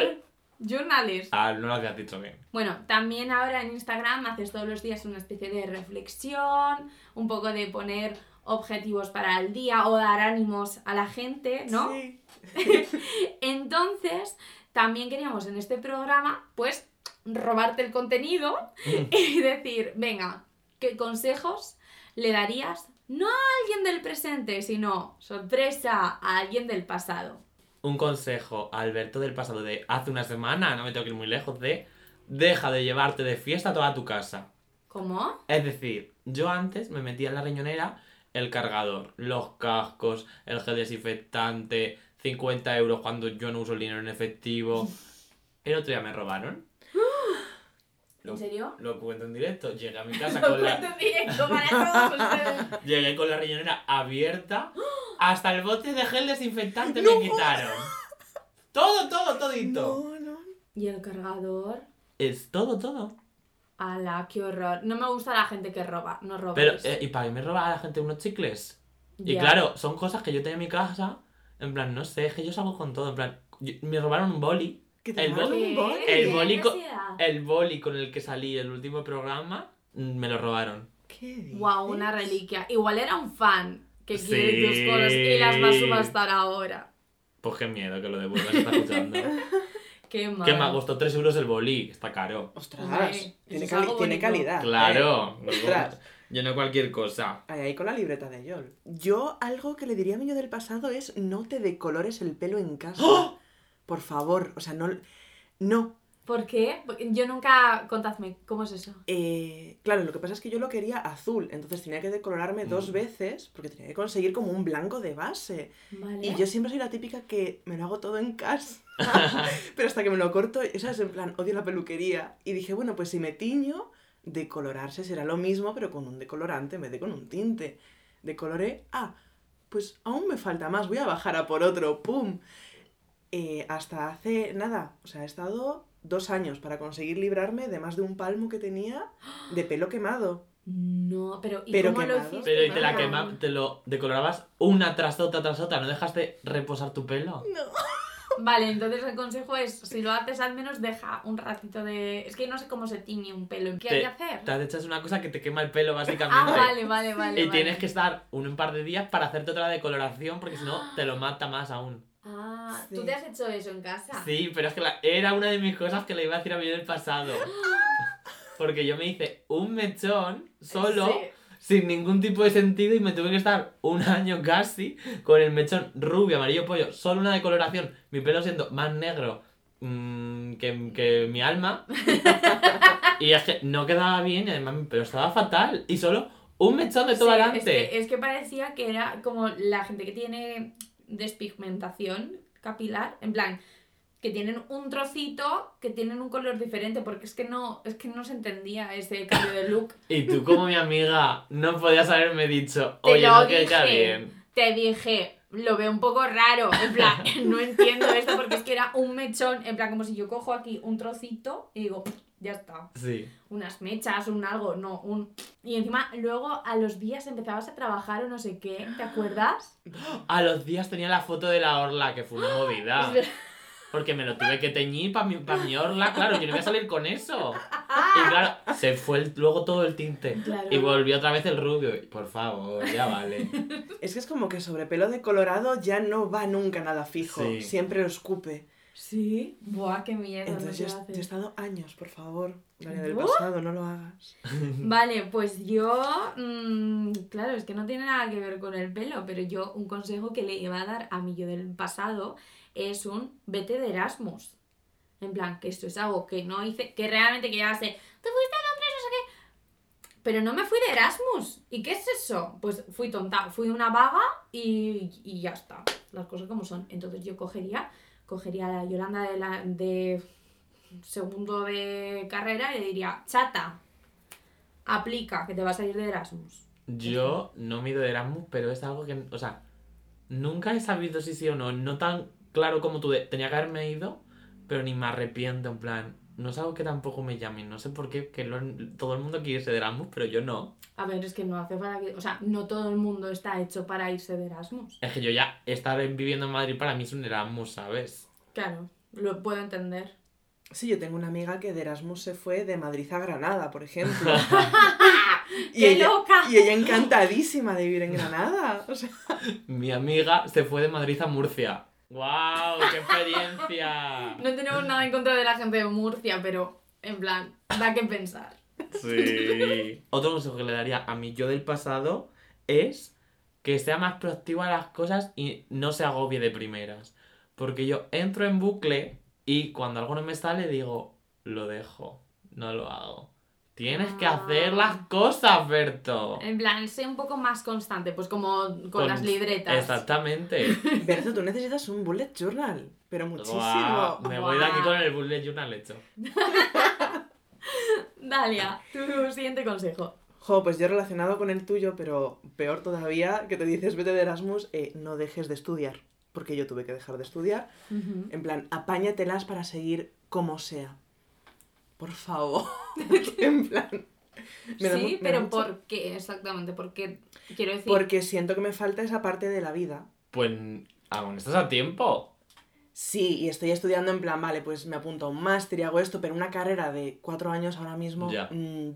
[SPEAKER 1] journalist.
[SPEAKER 2] Ah, no lo habías dicho bien.
[SPEAKER 1] Bueno, también ahora en Instagram haces todos los días una especie de reflexión, un poco de poner objetivos para el día o dar ánimos a la gente, ¿no?
[SPEAKER 3] Sí.
[SPEAKER 1] Entonces, también queríamos en este programa, pues, robarte el contenido y decir, venga, ¿qué consejos le darías no a alguien del presente, sino sorpresa a alguien del pasado?
[SPEAKER 2] un consejo a Alberto del pasado de hace una semana, no me tengo que ir muy lejos, de deja de llevarte de fiesta a toda tu casa.
[SPEAKER 1] ¿Cómo?
[SPEAKER 2] Es decir, yo antes me metía en la riñonera el cargador, los cascos, el gel desinfectante, 50 euros cuando yo no uso el dinero en efectivo. El otro día me robaron. Lo-
[SPEAKER 1] ¿En serio?
[SPEAKER 2] Lo cuento en directo. Llegué a mi casa
[SPEAKER 1] Lo
[SPEAKER 2] con la,
[SPEAKER 1] cuento en directo para todos ustedes.
[SPEAKER 2] llegué con la riñonera abierta. Hasta el bote de gel desinfectante me quitaron. Todo, todo, todito.
[SPEAKER 3] No, no.
[SPEAKER 1] ¿Y el cargador?
[SPEAKER 2] Es todo, todo.
[SPEAKER 1] Ala, qué horror. No me gusta la gente que roba. No robes.
[SPEAKER 2] Pero, eh, ¿y para qué me roba a la gente unos chicles? Y claro, son cosas que yo tenía en mi casa. En plan, no sé, es que yo salgo con todo. En plan, me robaron un boli.
[SPEAKER 3] Que te
[SPEAKER 2] El boli-
[SPEAKER 3] un boli.
[SPEAKER 2] el
[SPEAKER 1] ¿Qué
[SPEAKER 2] boli co-
[SPEAKER 1] necesidad?
[SPEAKER 2] El boli con el que salí el último programa, mm, me lo robaron.
[SPEAKER 3] ¿Qué?
[SPEAKER 1] Wow, una reliquia. Igual era un fan que
[SPEAKER 2] Sí.
[SPEAKER 1] quiere tus cosas y las va a subastar ahora.
[SPEAKER 2] Pues qué miedo que lo devuelvas, está escuchando.
[SPEAKER 1] Qué mal.
[SPEAKER 2] que me costó 3 euros el boli, está caro.
[SPEAKER 3] Ostras,
[SPEAKER 1] Hombre,
[SPEAKER 3] tiene, cali- tiene calidad.
[SPEAKER 2] Claro,
[SPEAKER 3] ¿eh? Ostras.
[SPEAKER 2] yo no cualquier cosa.
[SPEAKER 3] Ahí, ahí con la libreta de Yol. Yo algo que le diría a mi yo del pasado es no te decolores el pelo en casa.
[SPEAKER 2] ¡Oh!
[SPEAKER 3] Por favor, o sea, no... No.
[SPEAKER 1] ¿Por qué? Yo nunca... Contadme, ¿cómo es eso?
[SPEAKER 3] Eh, claro, lo que pasa es que yo lo quería azul, entonces tenía que decolorarme dos
[SPEAKER 2] Mm.
[SPEAKER 3] veces porque tenía que conseguir como un blanco de base.
[SPEAKER 1] Vale.
[SPEAKER 3] Y yo siempre soy la típica que me lo hago todo en casa. Pero hasta que me lo corto, eso es en plan, odio la peluquería. Y dije, bueno, pues si me tiño, decolorarse será lo mismo, pero con un decolorante en vez de con un tinte. Decoloré, ah, pues aún me falta más, voy a bajar a por otro, ¡pum! Eh, hasta hace nada, o sea, he estado dos años para conseguir librarme de más de un palmo que tenía de pelo quemado.
[SPEAKER 1] No, pero ¿y
[SPEAKER 3] Pero
[SPEAKER 1] cómo lo hiciste?
[SPEAKER 2] Pero y te la
[SPEAKER 1] Mamá?
[SPEAKER 2] quema, te lo decolorabas una tras otra tras otra, ¿no dejaste reposar tu pelo?
[SPEAKER 3] No.
[SPEAKER 1] Vale, entonces el consejo es, si lo haces al menos deja un ratito de... Es que no sé cómo se tiñe un pelo. ¿Qué hay que hacer?
[SPEAKER 2] Te has hecho una cosa que te quema el pelo básicamente.
[SPEAKER 1] Ah, vale, vale, vale.
[SPEAKER 2] Y
[SPEAKER 1] vale.
[SPEAKER 2] tienes que estar un par de días para hacerte otra decoloración porque si no te lo mata más aún.
[SPEAKER 1] Ah,
[SPEAKER 3] Sí.
[SPEAKER 1] ¿tú te has hecho eso en casa?
[SPEAKER 2] Sí, pero es que la- era una de mis cosas que le iba a decir a mí del pasado. Porque yo me hice un mechón solo,
[SPEAKER 1] Sí.
[SPEAKER 2] sin ningún tipo de sentido, y me tuve que estar un año casi con el mechón rubio, amarillo pollo, solo una decoloración, mi pelo siendo más negro mm, que, que mi alma. y es que no quedaba bien, y además mi pelo estaba fatal. Y solo un mechón de todo
[SPEAKER 1] Sí,
[SPEAKER 2] adelante.
[SPEAKER 1] Es que, es que parecía que era como la gente que tiene despigmentación capilar, en plan, que tienen un trocito que tienen un color diferente, porque es que no, es que no se entendía ese cambio de look.
[SPEAKER 2] Y tú como mi amiga no podías haberme dicho,
[SPEAKER 1] Te
[SPEAKER 2] oye,
[SPEAKER 1] lo
[SPEAKER 2] no queda
[SPEAKER 1] dije.
[SPEAKER 2] bien.
[SPEAKER 1] Te dije, lo veo un poco raro, en plan, no entiendo esto porque es que era un mechón, en plan, como si yo cojo aquí un trocito y digo, ya está,
[SPEAKER 2] Sí.
[SPEAKER 1] unas mechas, un algo, no, un... Y encima, luego a los días empezabas a trabajar o no sé qué, ¿te acuerdas?
[SPEAKER 2] A los días tenía la foto de la orla, que fue una movida. Porque me lo tuve que teñir para mi, pa' mi orla, claro, yo no voy a salir con eso. Y claro, se fue el- luego todo el tinte.
[SPEAKER 1] Claro.
[SPEAKER 2] Y volvió otra vez el rubio. Por favor, ya vale.
[SPEAKER 3] Es que es como que sobre pelo decolorado ya no va nunca nada fijo,
[SPEAKER 2] Sí.
[SPEAKER 3] siempre lo escupe.
[SPEAKER 1] Sí, buah, qué miedo. no
[SPEAKER 3] Entonces yo,
[SPEAKER 1] hacer.
[SPEAKER 3] yo he estado años, por favor, María del pasado, no lo hagas.
[SPEAKER 1] Vale, pues yo, mm, claro, es que no tiene nada que ver con el pelo, pero yo un consejo que le iba a dar a mi yo del pasado es un vete de Erasmus. En plan, que esto es algo que no hice, que realmente que ya sé, te fuiste a Londres, no sé qué. Pero no me fui de Erasmus. ¿Y qué es eso? Pues fui tonta, fui una vaga y, y ya está. Las cosas como son. Entonces yo cogería, cogería a la Yolanda de, la, de segundo de carrera y le diría, chata, aplica, que te vas a ir de Erasmus.
[SPEAKER 2] Yo no mido de Erasmus, pero es algo que, o sea, nunca he sabido si sí o no. No tan claro como tú, tenía que haberme ido, pero ni me arrepiento, en plan. No es algo que tampoco me llamen. No sé por qué, que lo- todo el mundo quiere irse de Erasmus, pero yo no.
[SPEAKER 1] A ver, es que no hace para que. O sea, no todo el mundo está hecho para irse de Erasmus.
[SPEAKER 2] Es que yo ya estar en- viviendo en Madrid para mí es un Erasmus, ¿sabes?
[SPEAKER 1] Claro, lo puedo entender.
[SPEAKER 3] Sí, yo tengo una amiga que de Erasmus se fue de Madrid a Granada, por ejemplo. y,
[SPEAKER 1] ¡Qué
[SPEAKER 3] ella,
[SPEAKER 1] loca!
[SPEAKER 3] y ella encantadísima de vivir en Granada. O sea,
[SPEAKER 2] Mi amiga se fue de Madrid a Murcia. ¡Wow! ¡Qué experiencia!
[SPEAKER 1] No tenemos nada en contra de la gente de Murcia, pero en plan, da que pensar.
[SPEAKER 2] Sí. Otro consejo que le daría a mi yo del pasado es que sea más proactivo a las cosas y no se agobie de primeras. Porque yo entro en bucle y cuando algo no me sale digo, lo dejo, no lo hago. Tienes que hacer las cosos, Berto.
[SPEAKER 1] En plan, sé un poco más constante, pues como con,
[SPEAKER 2] Con-
[SPEAKER 1] las libretas.
[SPEAKER 2] Exactamente.
[SPEAKER 3] Berto, tú necesitas un bullet journal, pero muchísimo.
[SPEAKER 2] Me voy de aquí con el bullet journal hecho.
[SPEAKER 1] Dalia, tu siguiente consejo.
[SPEAKER 3] Jo, pues yo relacionado con el tuyo, pero peor todavía, que te dices vete de Erasmus, eh, no dejes de estudiar. Porque yo tuve que dejar de estudiar. En plan, apáñatelas para seguir como sea. Por favor. en plan. me da mu-
[SPEAKER 1] sí, pero ¿por qué exactamente? Porque quiero decir.
[SPEAKER 3] Porque siento que me falta esa parte de la vida.
[SPEAKER 2] Pues aún estás a tiempo.
[SPEAKER 3] Sí, y estoy estudiando en plan, vale, pues me apunto a un máster y hago esto, pero una carrera de cuatro años ahora mismo
[SPEAKER 2] Ya.
[SPEAKER 3] mm,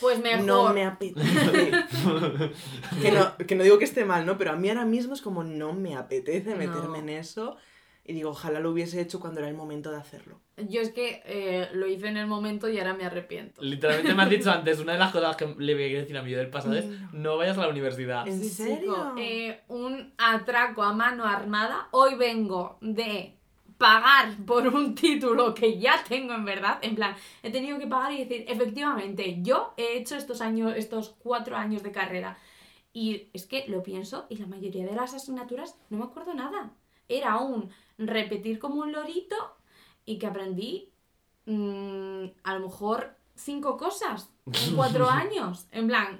[SPEAKER 1] Pues mejor.
[SPEAKER 3] no me apetece. que, no, que no digo que esté mal, ¿no? Pero a mí ahora mismo es como no me apetece meterme
[SPEAKER 1] No.
[SPEAKER 3] en eso. Y digo, ojalá lo hubiese hecho cuando era el momento de hacerlo.
[SPEAKER 1] Yo es que eh, lo hice en el momento y ahora me arrepiento.
[SPEAKER 2] Literalmente me has dicho antes, una de las cosas que le voy a decir a mi yo del pasado es no vayas a la universidad.
[SPEAKER 3] ¿En serio?
[SPEAKER 1] eh, un atraco a mano armada. Hoy vengo de pagar por un título que ya tengo en verdad. En plan, he tenido que pagar y decir, efectivamente, yo he hecho estos años, estos cuatro años de carrera. Y es que lo pienso y la mayoría de las asignaturas no me acuerdo nada. Era un repetir como un lorito y que aprendí mm, a lo mejor cinco cosas en cuatro años. En plan,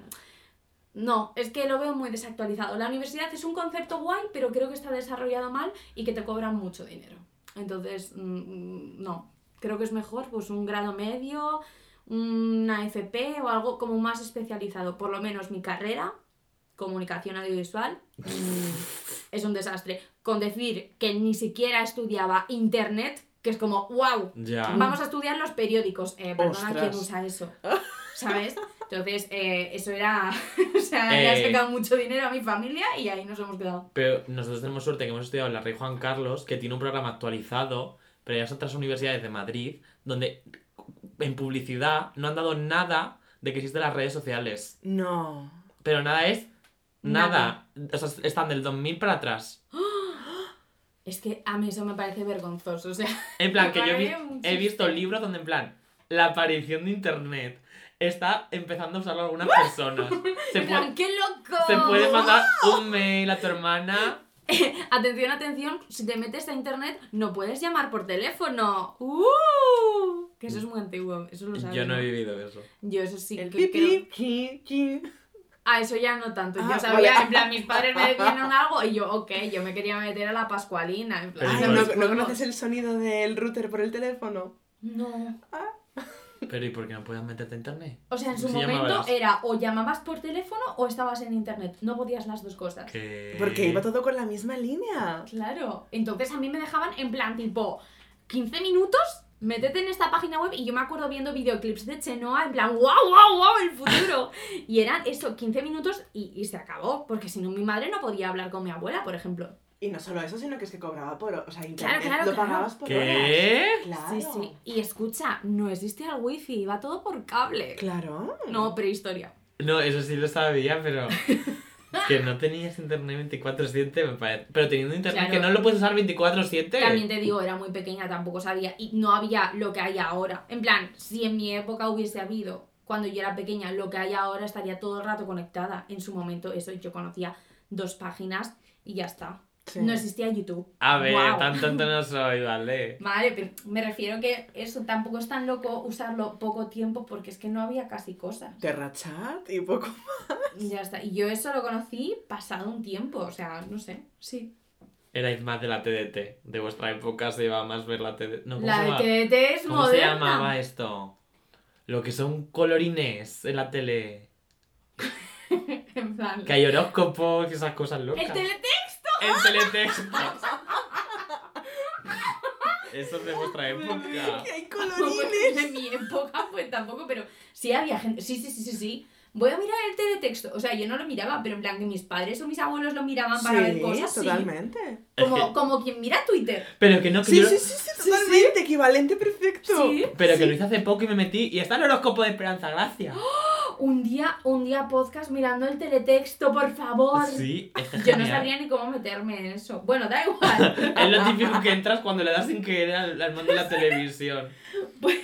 [SPEAKER 1] no, es que lo veo muy desactualizado. La universidad es un concepto guay, pero creo que está desarrollado mal y que te cobran mucho dinero. Entonces, mm, no. Creo que es mejor pues un grado medio, una FP o algo como más especializado. Por lo menos mi carrera, comunicación audiovisual, mm, es un desastre. Con decir que ni siquiera estudiaba internet, que es como, wow,
[SPEAKER 2] Ya.
[SPEAKER 1] Vamos a estudiar los periódicos. Eh, perdona,
[SPEAKER 3] Ostras.
[SPEAKER 1] ¿quién usa eso? ¿Sabes? Entonces, eh, eso era. o sea, le
[SPEAKER 2] Eh.
[SPEAKER 1] ha sacado mucho dinero a mi familia y ahí nos hemos quedado.
[SPEAKER 2] Pero nosotros tenemos suerte que hemos estudiado en la Rey Juan Carlos, que tiene un programa actualizado, pero hay otras universidades de Madrid donde en publicidad no han dado nada de que existen las redes sociales.
[SPEAKER 3] No.
[SPEAKER 2] Pero nada es nada. O sea, están del 2000 para atrás.
[SPEAKER 1] Es que a mí eso me parece vergonzoso. O sea,
[SPEAKER 2] En plan, que yo he, vi- visto libros donde en plan, la aparición de internet está empezando a usarlo algunas personas. Se,
[SPEAKER 1] en plan,
[SPEAKER 2] puede,
[SPEAKER 1] ¡qué loco!
[SPEAKER 2] se puede mandar un mail a tu hermana.
[SPEAKER 1] Atención, atención, si te metes a internet no puedes llamar por teléfono. ¡Uh! Que eso es muy antiguo, eso lo sabes.
[SPEAKER 2] Yo no he vivido eso.
[SPEAKER 1] Yo eso sí
[SPEAKER 3] El
[SPEAKER 1] que
[SPEAKER 3] pipi,
[SPEAKER 1] creo-
[SPEAKER 3] ki, ki.
[SPEAKER 1] Ah, eso ya no tanto. Yo
[SPEAKER 3] Ah,
[SPEAKER 1] sabía,
[SPEAKER 3] vale.
[SPEAKER 1] en plan, mis padres me decían algo y yo, ok, yo me quería meter a la Pascualina. En plan,
[SPEAKER 3] Ay, ¿no,
[SPEAKER 2] es
[SPEAKER 3] ¿no
[SPEAKER 1] juegos.
[SPEAKER 3] conoces el sonido del router por el teléfono?
[SPEAKER 1] No.
[SPEAKER 2] Pero ¿y por qué no puedes meterte a internet?
[SPEAKER 1] O sea, en su momento
[SPEAKER 2] llamabas.
[SPEAKER 1] era o llamabas por teléfono o estabas en internet. No podías las dos cosas.
[SPEAKER 2] Que...
[SPEAKER 3] Porque iba todo con la misma línea.
[SPEAKER 1] Claro. Entonces a mí me dejaban en plan tipo 15 minutos, métete en esta página web y yo me acuerdo viendo videoclips de Chenoa en plan, wow, wow, wow, el futuro. y eran eso, 15 minutos y, y se acabó. Porque si no mi madre no podía hablar con mi abuela, por ejemplo.
[SPEAKER 3] Y no solo eso, sino que es que cobraba por... O sea, internet
[SPEAKER 1] claro,
[SPEAKER 3] lo
[SPEAKER 1] claro.
[SPEAKER 3] pagabas por horas.
[SPEAKER 2] ¿Qué?
[SPEAKER 3] Claro.
[SPEAKER 1] Sí, sí. Y escucha, no existía el wifi, iba todo por cable.
[SPEAKER 3] Claro.
[SPEAKER 1] No, prehistoria.
[SPEAKER 2] No, eso sí lo sabía, pero... Que no tenías internet 24-7 me parece. Pero teniendo internet
[SPEAKER 1] Claro.
[SPEAKER 2] que no lo puedes usar 24-7.
[SPEAKER 1] También te digo, era muy pequeña, tampoco sabía. Y no había lo que hay ahora. En plan, si en mi época hubiese habido, cuando yo era pequeña, lo que hay ahora, estaría todo el rato conectada. En su momento, eso, yo conocía dos páginas y ya está.
[SPEAKER 3] Sí.
[SPEAKER 1] No existía YouTube.
[SPEAKER 2] A ver, tan tonto no soy, ¿vale?
[SPEAKER 1] Vale, pero me refiero que eso tampoco es tan loco usarlo poco tiempo porque es que no había casi cosas.
[SPEAKER 3] Terrachat y poco
[SPEAKER 1] Y ya está. Y yo eso lo conocí pasado un tiempo, o sea, no sé, sí.
[SPEAKER 2] Erais más de la TDT. De vuestra época se llevaba más ver la TDT. No, ¿cómo
[SPEAKER 1] La
[SPEAKER 2] se
[SPEAKER 1] de? TDT es
[SPEAKER 2] ¿Cómo se
[SPEAKER 1] moderna.
[SPEAKER 2] llamaba esto? Lo que son colorines en la tele.
[SPEAKER 1] en plan.
[SPEAKER 2] Que hay horóscopos y esas cosas locas.
[SPEAKER 1] El teletexto.
[SPEAKER 2] El teletexto. Eso es de vuestra época.
[SPEAKER 3] que hay
[SPEAKER 1] pues,
[SPEAKER 3] colorines.
[SPEAKER 1] de mi época, pues tampoco, pero sí había gente. Sí, sí, sí, sí, sí. Voy a mirar el teletexto. O sea, yo no lo miraba, pero en plan que mis padres o mis abuelos lo miraban para ver cosas. sí.
[SPEAKER 3] totalmente.
[SPEAKER 1] Como,
[SPEAKER 2] Es que-
[SPEAKER 1] como quien mira Twitter.
[SPEAKER 2] Pero que no, que
[SPEAKER 3] Sí,
[SPEAKER 2] yo...
[SPEAKER 3] sí, sí, sí, totalmente. Equivalente perfecto.
[SPEAKER 1] Sí.
[SPEAKER 2] Pero que lo hice hace poco y me metí y está el horóscopo de Esperanza Gracia.
[SPEAKER 1] Un día, un día podcast mirando el teletexto, por favor.
[SPEAKER 2] Sí, es que
[SPEAKER 1] Yo no sabría ni cómo meterme en eso. Bueno, da igual.
[SPEAKER 2] Es lo típico que entras cuando le das sin querer al, al mando de la televisión.
[SPEAKER 1] Pues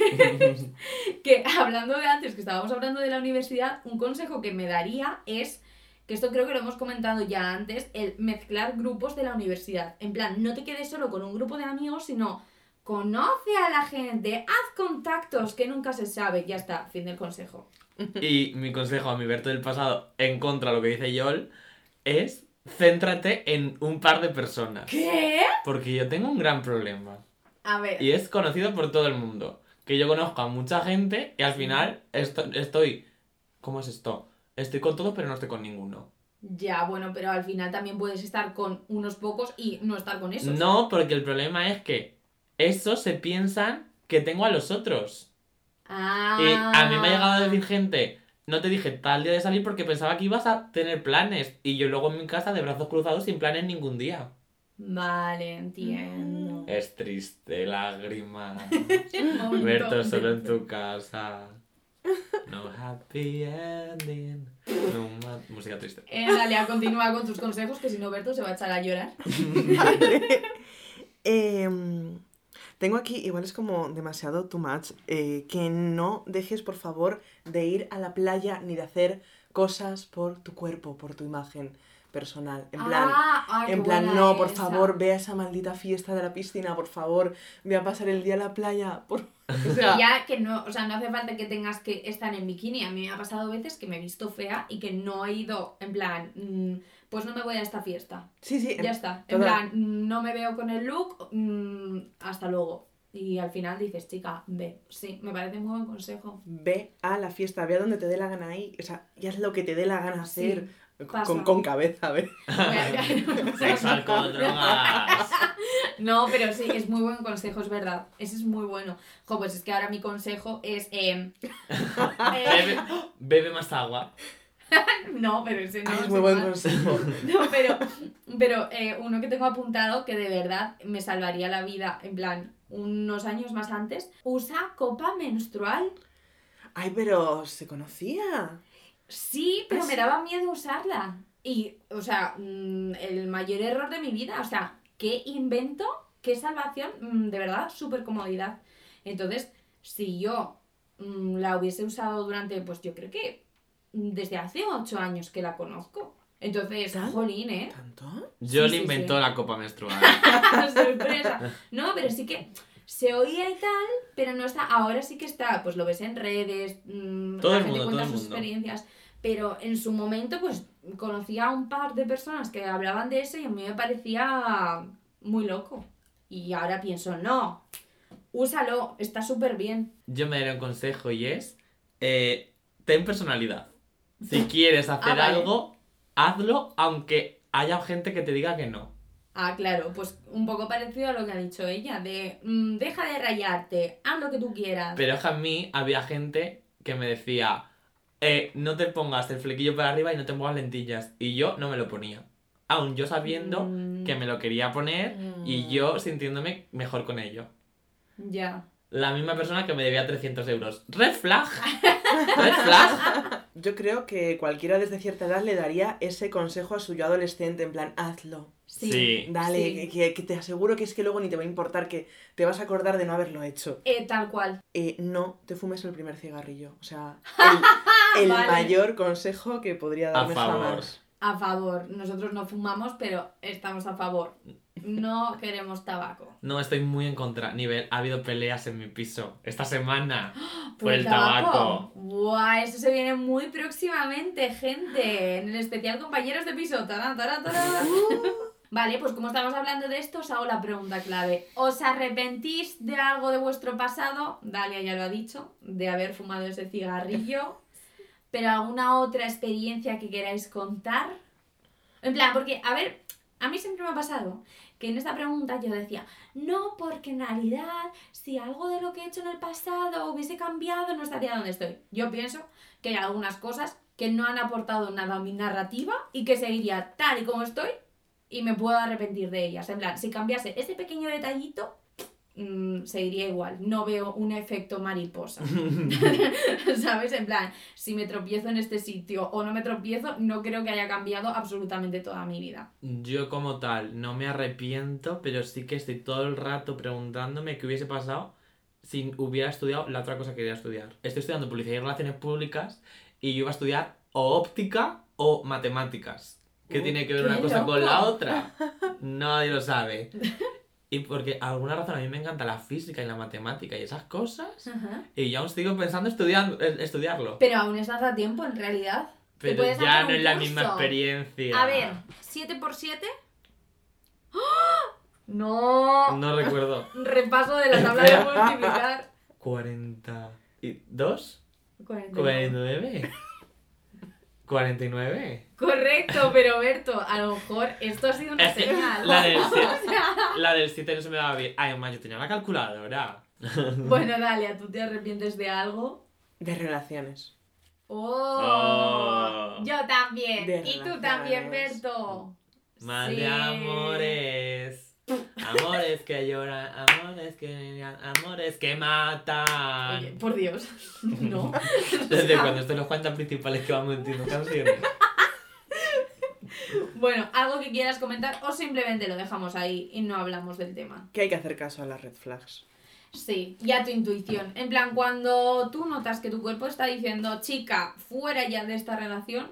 [SPEAKER 1] que hablando de antes, que estábamos hablando de la universidad, un consejo que me daría es, que esto creo que lo hemos comentado ya antes, el mezclar grupos de la universidad. En plan, no te quedes solo con un grupo de amigos, sino conoce a la gente, haz contactos, que nunca se sabe. Ya está, fin del consejo.
[SPEAKER 2] Y mi consejo a mi Berto del pasado, en contra de lo que dice Yol, es céntrate en un par de personas.
[SPEAKER 1] ¿Qué?
[SPEAKER 2] Porque yo tengo un gran problema.
[SPEAKER 1] A ver.
[SPEAKER 2] Y es conocido por todo el mundo. Que yo conozco a mucha gente y al final esto- estoy... ¿Cómo es esto? Estoy con todo pero no estoy con ninguno.
[SPEAKER 1] Ya, bueno, pero al final también puedes estar con unos pocos y no estar con esos.
[SPEAKER 2] No, porque el problema es que esos se piensan que tengo a los otros.
[SPEAKER 1] Ah.
[SPEAKER 2] Y a mí me ha llegado a decir gente, no te dije tal día de salir porque pensaba que ibas a tener planes. Y yo luego en mi casa de brazos cruzados sin planes ningún día.
[SPEAKER 1] Vale, entiendo.
[SPEAKER 2] Es triste, lágrima. Berto solo en tu casa. No happy ending. No ma- Música triste.
[SPEAKER 1] Eh, dale, a continúa con tus consejos, que si no, Berto se va a echar a llorar.
[SPEAKER 3] Vale. Em, tengo aquí, igual es como demasiado too much, eh, que no dejes por favor de ir a la playa ni de hacer cosas por tu cuerpo, por tu imagen personal. En plan,
[SPEAKER 1] Ah, ay,
[SPEAKER 3] en plan, no, por
[SPEAKER 1] esa.
[SPEAKER 3] favor, ve a esa maldita fiesta de la piscina, por favor, ve a pasar el día en la playa, por... O sea,
[SPEAKER 1] ya que no, o sea, no hace falta que tengas que estar en bikini. A mí me ha pasado veces que me he visto fea y que no he ido, en plan, mm, pues no me voy a esta fiesta.
[SPEAKER 3] sí, sí,
[SPEAKER 1] Ya está. En plan, no me veo con el look, mm, hasta luego. Y al final dices, chica, ve. Sí, me parece muy buen consejo.
[SPEAKER 3] ve a la fiesta, ve a donde te dé la gana ahí, o sea, y haz lo que te dé la gana
[SPEAKER 1] Sí,
[SPEAKER 3] hacer. Con, con cabeza, ve.
[SPEAKER 2] Sexo, alcohol, drogas.
[SPEAKER 1] No, pero sí, es muy buen consejo, es verdad. Ese es muy bueno. Jo, pues es que ahora mi consejo es. eh, eh,
[SPEAKER 2] Bebe, bebe más agua.
[SPEAKER 1] no, pero ese no
[SPEAKER 3] Ay, es muy buen consejo.
[SPEAKER 1] No, pero, pero eh, uno que tengo apuntado que de verdad me salvaría la vida, en plan, unos años más antes, usa copa menstrual.
[SPEAKER 3] Ay, pero se conocía.
[SPEAKER 1] Sí, pero
[SPEAKER 3] ¿Ah,
[SPEAKER 1] me daba miedo usarla. Y, o sea, mm, el mayor error de mi vida, o sea, qué invento, qué salvación, mm, de verdad, súper comodidad. Entonces, si yo mm, la hubiese usado durante, pues yo creo que desde hace ocho años que la conozco. Entonces,
[SPEAKER 3] ¿Tan?
[SPEAKER 1] jolín, ¿eh?
[SPEAKER 3] ¿Tanto?
[SPEAKER 2] Yo
[SPEAKER 1] Sí,
[SPEAKER 2] le
[SPEAKER 1] sí,
[SPEAKER 2] inventó
[SPEAKER 1] sí.
[SPEAKER 2] la copa menstrual.
[SPEAKER 1] sorpresa. No, pero sí que se oía y tal, pero no está. Ahora sí que está, pues lo ves en redes, mm,
[SPEAKER 2] Todo
[SPEAKER 1] la
[SPEAKER 2] el
[SPEAKER 1] gente
[SPEAKER 2] mundo,
[SPEAKER 1] cuenta sus
[SPEAKER 2] mundo.
[SPEAKER 1] experiencias. Pero en su momento, pues conocía a un par de personas que hablaban de eso y a mí me parecía muy loco. Y ahora pienso, no, úsalo, está súper bien.
[SPEAKER 2] Yo me daré un consejo y es, eh, ten personalidad. Si quieres hacer
[SPEAKER 1] Ah, vale.
[SPEAKER 2] algo, hazlo aunque haya gente que te diga que no.
[SPEAKER 1] Ah, claro, pues un poco parecido a lo que ha dicho ella, de mm, deja de rayarte, haz lo que tú quieras.
[SPEAKER 2] Pero es que a mí había gente que me decía, eh, no te pongas el flequillo para arriba y no te pongas lentillas. Y yo no me lo ponía. Aún yo sabiendo
[SPEAKER 1] Mm.
[SPEAKER 2] que me lo quería poner y
[SPEAKER 3] Mm.
[SPEAKER 2] yo sintiéndome mejor con ello.
[SPEAKER 1] Ya.
[SPEAKER 2] La misma persona que me debía 300 euros. Red flag. Red flag.
[SPEAKER 3] Yo creo que cualquiera desde cierta edad le daría ese consejo a su yo adolescente, en plan, hazlo.
[SPEAKER 1] Sí.
[SPEAKER 2] Sí.
[SPEAKER 3] Dale,
[SPEAKER 1] Sí.
[SPEAKER 3] que, que te aseguro que es que luego ni te va a importar, que te vas a acordar de no haberlo hecho.
[SPEAKER 1] Eh, tal cual.
[SPEAKER 3] Eh, no te fumes el primer cigarrillo. O sea, el, el
[SPEAKER 1] Vale.
[SPEAKER 3] mayor consejo que podría
[SPEAKER 2] A
[SPEAKER 3] darme
[SPEAKER 2] favor.
[SPEAKER 3] jamás.
[SPEAKER 1] A favor. Nosotros no fumamos, pero estamos a favor. No queremos tabaco.
[SPEAKER 2] No, estoy muy en contra. Nivel, ha habido peleas en mi piso esta semana por
[SPEAKER 1] ¿Por
[SPEAKER 2] el tabaco.
[SPEAKER 1] Buah, eso se viene muy próximamente, gente. En el especial compañeros de piso. Tarán, tarán, tarán. Vale, pues como estamos hablando de esto, os hago la pregunta clave. ¿Os arrepentís de algo de vuestro pasado? Dalia ya lo ha dicho, de haber fumado ese cigarrillo. ¿Pero alguna otra experiencia que queráis contar? En plan, porque, a ver, a mí siempre me ha pasado que en esta pregunta yo decía, no, porque en realidad, si algo de lo que he hecho en el pasado hubiese cambiado, no estaría donde estoy. Yo pienso que hay algunas cosas que no han aportado nada a mi narrativa y que seguiría tal y como estoy y me puedo arrepentir de ellas. En plan, si cambiase ese pequeño detallito, mm, seguiría igual. No veo un efecto mariposa. ¿Sabes? En plan, si me tropiezo en este sitio o no me tropiezo, no creo que haya cambiado absolutamente toda mi vida.
[SPEAKER 2] Yo como tal no me arrepiento, pero sí que estoy todo el rato preguntándome qué hubiese pasado si hubiera estudiado la otra cosa que quería estudiar. Estoy estudiando publicidad y relaciones públicas y yo iba a estudiar o óptica o matemáticas. ¿Qué
[SPEAKER 3] Uh,
[SPEAKER 2] tiene que ver una cosa con la otra? Nadie lo sabe. Y porque a alguna razón a mí me encanta la física y la matemática y esas cosas. Y yo aún sigo pensando estudiar, eh, estudiarlo.
[SPEAKER 1] Pero aún estás a tiempo, en realidad.
[SPEAKER 2] Pero ya no es la misma experiencia.
[SPEAKER 1] A ver, 7 por 7 ¡Ah! No.
[SPEAKER 2] No recuerdo.
[SPEAKER 1] Repaso de la tabla de multiplicar.
[SPEAKER 2] 42,
[SPEAKER 1] 49.
[SPEAKER 2] 49, 49.
[SPEAKER 1] Correcto, pero Berto, a lo mejor esto ha sido una
[SPEAKER 2] Es
[SPEAKER 1] señal.
[SPEAKER 2] la del La del 7 no se me daba bien. Ay, además yo tenía la calculadora.
[SPEAKER 1] Bueno, Dalia, ¿tú te arrepientes de algo?
[SPEAKER 3] De relaciones.
[SPEAKER 1] ¡Oh!
[SPEAKER 2] Oh.
[SPEAKER 1] Yo también.
[SPEAKER 3] De
[SPEAKER 1] y tú también. Berto.
[SPEAKER 2] Más
[SPEAKER 1] Sí.
[SPEAKER 2] de amores. Amores que lloran, amores que amores que matan.
[SPEAKER 1] Oye, por Dios. No.
[SPEAKER 2] Desde cuando estoy los cuentas principales que van metiendo canciones.
[SPEAKER 1] Bueno, algo que quieras comentar o simplemente lo dejamos ahí y no hablamos del tema.
[SPEAKER 3] Que hay que hacer caso a las red flags.
[SPEAKER 1] Sí, y a tu intuición. En plan, cuando tú notas que tu cuerpo está diciendo, chica, fuera ya de esta relación,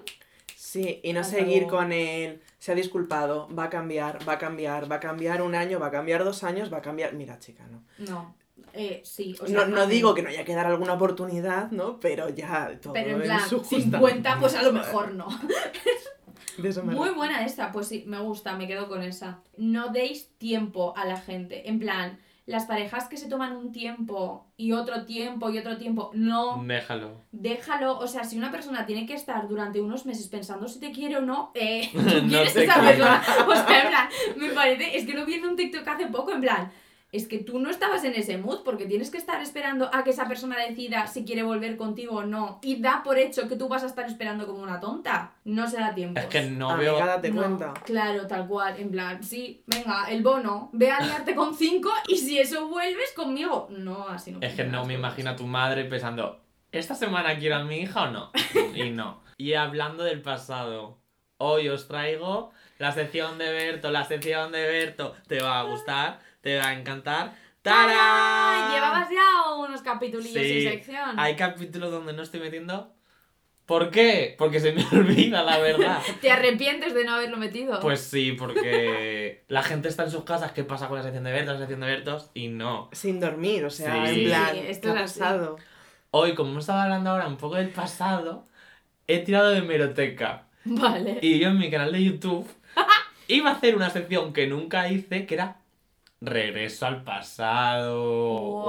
[SPEAKER 3] Sí, y no
[SPEAKER 1] Hasta
[SPEAKER 3] seguir
[SPEAKER 1] luego.
[SPEAKER 3] con el se ha disculpado, va a cambiar, va a cambiar, va a cambiar un año, va a cambiar dos años, va a cambiar. Mira, chica, no.
[SPEAKER 1] no. Eh, sí, o sea,
[SPEAKER 3] No, no digo que no haya que dar alguna oportunidad, ¿no? Pero ya todo
[SPEAKER 1] Pero en
[SPEAKER 3] en
[SPEAKER 1] plan,
[SPEAKER 3] su justa
[SPEAKER 1] 50, pues a lo mejor no.
[SPEAKER 3] De eso me
[SPEAKER 1] Muy buena esta, pues sí, me gusta, me quedo con esa. No deis tiempo a la gente. En plan, las parejas que se toman un tiempo y otro tiempo y otro tiempo, no.
[SPEAKER 2] Déjalo.
[SPEAKER 1] Déjalo, o sea, si una persona tiene que estar durante unos meses pensando si te quiere o no, eh, tú
[SPEAKER 2] No
[SPEAKER 1] quieres esa persona. O sea, en plan, me parece, es que lo vi en un TikTok hace poco, en plan, es que tú no estabas en ese mood porque tienes que estar esperando a que esa persona decida si quiere volver contigo o no. Y da por hecho que tú vas a estar esperando como una tonta. No se da tiempo.
[SPEAKER 2] Es que no
[SPEAKER 3] Amiga,
[SPEAKER 2] veo.
[SPEAKER 3] date
[SPEAKER 1] No,
[SPEAKER 3] cuenta.
[SPEAKER 1] Claro, tal cual. En plan, sí, venga, el bono, ve a liarte con cinco y si eso vuelves conmigo. No, así no.
[SPEAKER 2] Es que no me imagino a tu madre pensando, ¿esta semana quiero a mi hija o no? Y no. Y hablando del pasado, hoy os traigo la sección de Berto, la sección de Berto. Te va a gustar, te va a encantar.
[SPEAKER 1] ¡Tarán! Llevabas ya unos capitulillos
[SPEAKER 2] Sí,
[SPEAKER 1] sin sección.
[SPEAKER 2] Hay capítulos donde no estoy metiendo. ¿Por qué? Porque se me olvida, la verdad.
[SPEAKER 1] ¿Te arrepientes de no haberlo metido?
[SPEAKER 2] Pues sí, porque la gente está en sus casas, ¿qué pasa con la sección de Bertos, la sección de Bertos? Y no.
[SPEAKER 3] Sin dormir, o sea,
[SPEAKER 2] Sí.
[SPEAKER 3] en plan,
[SPEAKER 1] Sí, esto
[SPEAKER 3] ¿qué ha
[SPEAKER 1] es así.
[SPEAKER 3] pasado?
[SPEAKER 2] Hoy, como hemos estado hablando ahora un poco del pasado, he tirado de meroteca.
[SPEAKER 1] Vale.
[SPEAKER 2] Y yo en mi canal de YouTube iba a hacer una sección que nunca hice, que era Regreso al pasado.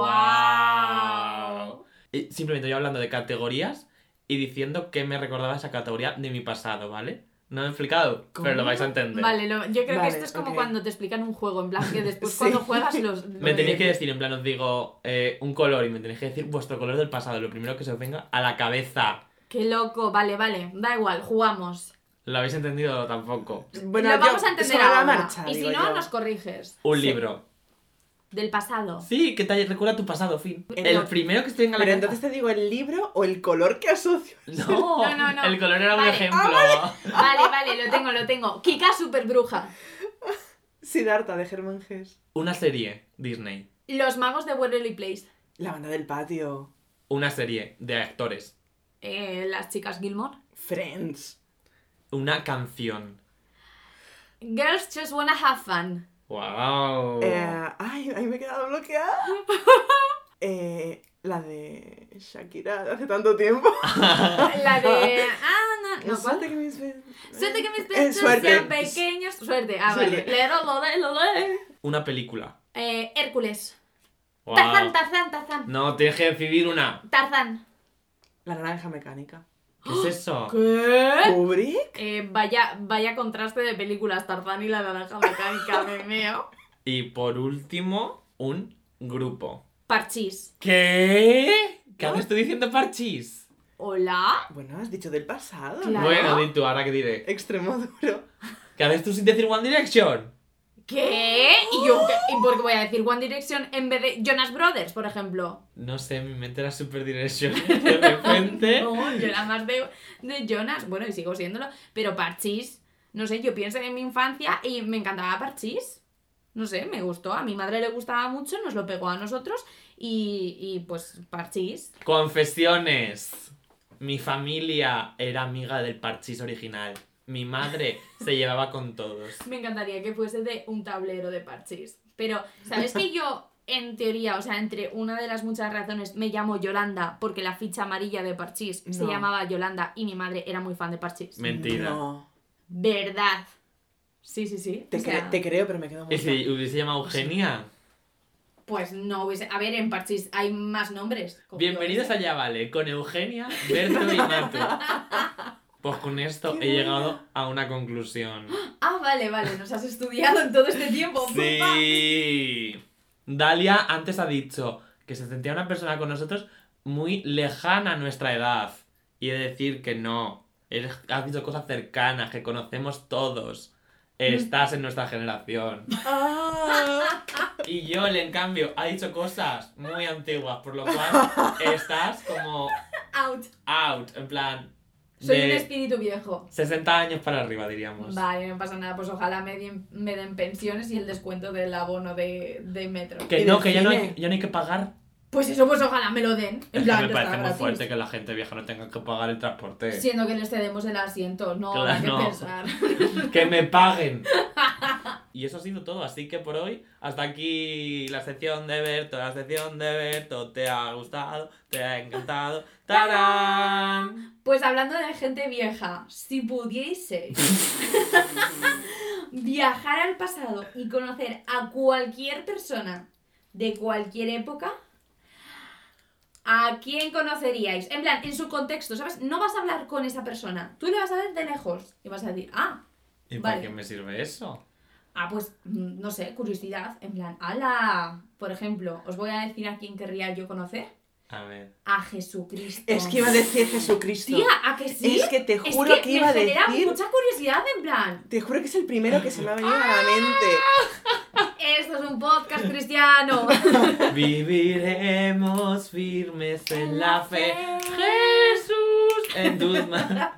[SPEAKER 1] ¡Guau!
[SPEAKER 2] Y simplemente yo hablando de categorías y diciendo que me recordaba esa categoría de mi pasado, ¿vale? No me he explicado, pero lo vais a entender.
[SPEAKER 1] Vale, lo- yo creo
[SPEAKER 3] Vale,
[SPEAKER 1] que esto es como cuando te explican un juego, en plan que después
[SPEAKER 3] Sí.
[SPEAKER 1] cuando juegas los...
[SPEAKER 2] Me
[SPEAKER 1] lo-
[SPEAKER 2] tenéis que decir, en plan, os digo eh, un color y me tenéis que decir vuestro color del pasado, lo primero que se os venga a la cabeza.
[SPEAKER 1] Qué loco, vale, vale, da igual, jugamos.
[SPEAKER 2] ¿Lo habéis entendido tampoco?
[SPEAKER 3] Bueno,
[SPEAKER 1] lo
[SPEAKER 3] yo-
[SPEAKER 1] vamos a entender
[SPEAKER 3] sobre la
[SPEAKER 1] ahora.
[SPEAKER 3] marcha,
[SPEAKER 1] y si no,
[SPEAKER 3] yo.
[SPEAKER 1] nos corriges.
[SPEAKER 2] Un
[SPEAKER 3] Sí.
[SPEAKER 2] libro.
[SPEAKER 1] Del pasado.
[SPEAKER 2] Sí, que te recuerda tu pasado, fin.
[SPEAKER 3] El-
[SPEAKER 2] El primero que venga a la
[SPEAKER 3] Pero entonces te digo el libro o el color que asocio.
[SPEAKER 2] No,
[SPEAKER 1] No, no, no.
[SPEAKER 2] el color era un
[SPEAKER 1] Vale.
[SPEAKER 2] ejemplo.
[SPEAKER 1] Vale, vale, lo tengo, lo tengo. Kika super bruja.
[SPEAKER 3] Siddhartha de Germán Gess.
[SPEAKER 2] Una serie, Disney.
[SPEAKER 1] Los magos de Waverly Place.
[SPEAKER 3] La banda del patio.
[SPEAKER 2] Una serie de actores.
[SPEAKER 1] Eh, las chicas Gilmore.
[SPEAKER 3] Friends.
[SPEAKER 2] Una canción.
[SPEAKER 1] Girls just wanna have fun.
[SPEAKER 2] ¡Wow!
[SPEAKER 3] Eh, ay, ahí me he quedado bloqueada. Eh, la de Shakira de hace tanto tiempo.
[SPEAKER 1] La de. Ah, no, no.
[SPEAKER 3] Suerte que mis
[SPEAKER 1] Suerte que mis pechos
[SPEAKER 3] suerte.
[SPEAKER 1] sean pequeños. Suerte, ah, vale.
[SPEAKER 3] Suerte.
[SPEAKER 1] Lero, lo de, lo de.
[SPEAKER 2] Una película.
[SPEAKER 1] Eh, Hércules.
[SPEAKER 2] ¡Wow!
[SPEAKER 1] Tarzán, Tarzán, Tarzán.
[SPEAKER 2] No, tienes que decidir una.
[SPEAKER 1] Tarzán.
[SPEAKER 3] La naranja mecánica.
[SPEAKER 2] ¿Qué es eso?
[SPEAKER 1] ¿Qué?
[SPEAKER 3] ¿Kubrick?
[SPEAKER 1] Eh, vaya, vaya contraste de películas, Tarzán y la naranja mecánica, me meo.
[SPEAKER 2] Y por último, un grupo.
[SPEAKER 1] Parchís.
[SPEAKER 2] ¿Qué? ¿Qué haces tú diciendo parchís?
[SPEAKER 1] ¿Hola?
[SPEAKER 3] Bueno, has dicho del pasado.
[SPEAKER 1] Claro.
[SPEAKER 2] Bueno, di tú, ahora que diré.
[SPEAKER 3] Extremo duro.
[SPEAKER 2] ¿Qué haces tú sin decir One Direction?
[SPEAKER 1] ¿Qué? ¿Y yo? ¿Y por qué voy a decir One Direction en vez de Jonas Brothers, por ejemplo?
[SPEAKER 2] No sé, mi mente era súper dirección de repente.
[SPEAKER 1] No, yo era más de, de Jonas. Bueno, y sigo siéndolo. Pero Parchís, no sé, yo pienso en mi infancia y me encantaba Parchís. No sé, me gustó. A mi madre le gustaba mucho, nos lo pegó a nosotros y, y pues Parchís.
[SPEAKER 2] Confesiones. Mi familia era amiga del parchís original. Mi madre se llevaba con todos.
[SPEAKER 1] Me encantaría que fuese de un tablero de Parchís. Pero, ¿sabes que yo, en teoría, o sea, entre una de las muchas razones, me llamo Yolanda porque la ficha amarilla de Parchís se llamaba Yolanda y mi madre era muy fan de Parchís?
[SPEAKER 2] Mentira.
[SPEAKER 3] No.
[SPEAKER 1] ¿Verdad? Sí, sí, sí.
[SPEAKER 3] Te,
[SPEAKER 1] sea,
[SPEAKER 3] creo, pero me quedo
[SPEAKER 2] ¿Y
[SPEAKER 3] muy
[SPEAKER 2] si hubiese llamado Eugenia?
[SPEAKER 1] Pues no hubiese... A ver, en Parchís hay más nombres.
[SPEAKER 2] Bienvenidos
[SPEAKER 1] sé.
[SPEAKER 2] allá, vale, con Eugenia, Berto y. Pues con esto he llegado a una conclusión.
[SPEAKER 1] Ah, vale, vale. Nos has estudiado en todo este tiempo.
[SPEAKER 2] Sí. Dalia antes ha dicho que se sentía una persona con nosotros muy lejana a nuestra edad. Y he de decir que no. Eres- has dicho cosas cercanas, que conocemos todos. Estás en nuestra generación.
[SPEAKER 3] Ah,
[SPEAKER 2] Y Yol, en cambio, ha dicho cosas muy antiguas, por lo cual estás como
[SPEAKER 1] Out.
[SPEAKER 2] out, en plan.
[SPEAKER 1] Soy un espíritu viejo.
[SPEAKER 2] 60 años para arriba, diríamos.
[SPEAKER 1] Vale, no pasa nada. Pues ojalá me den, me den pensiones y el descuento del abono de, de metro.
[SPEAKER 2] Que no, que ya no, hay, ya no hay que pagar.
[SPEAKER 1] Pues eso, pues ojalá me lo den. En plan,
[SPEAKER 2] me parece muy fuerte que la gente vieja no tenga que pagar el transporte.
[SPEAKER 1] Siendo que les cedemos el asiento, no
[SPEAKER 2] Claro,
[SPEAKER 1] hay que
[SPEAKER 2] no.
[SPEAKER 1] pensar.
[SPEAKER 2] ¡Que me paguen! Y eso ha sido todo, así que por hoy, hasta aquí la sección de Berto, la sección de Berto, ¿te ha gustado? ¿Te ha encantado? ¡Tarán!
[SPEAKER 1] Pues hablando de gente vieja, si pudieseis viajar al pasado y conocer a cualquier persona de cualquier época, ¿a quién conoceríais? En plan, en su contexto, ¿sabes? No vas a hablar con esa persona, tú le vas a ver de lejos y vas a decir, ah,
[SPEAKER 2] ¿Y para qué me sirve eso?
[SPEAKER 1] Ah, pues mm, no sé, curiosidad, en plan, ala, por ejemplo, os voy a decir a quién querría yo conocer,
[SPEAKER 2] A ver.
[SPEAKER 1] a Jesucristo.
[SPEAKER 3] es que iba a decir Jesucristo.
[SPEAKER 1] Tía, ¿a que sí?
[SPEAKER 3] Es que te
[SPEAKER 1] Es
[SPEAKER 3] juro
[SPEAKER 1] que,
[SPEAKER 3] que, iba a
[SPEAKER 1] genera
[SPEAKER 3] decir.
[SPEAKER 1] mucha curiosidad, en plan.
[SPEAKER 3] Te juro que es el primero que se me ha venido a la mente.
[SPEAKER 1] Esto es un podcast cristiano.
[SPEAKER 2] Viviremos firmes en la fe. Jesús en tus manos.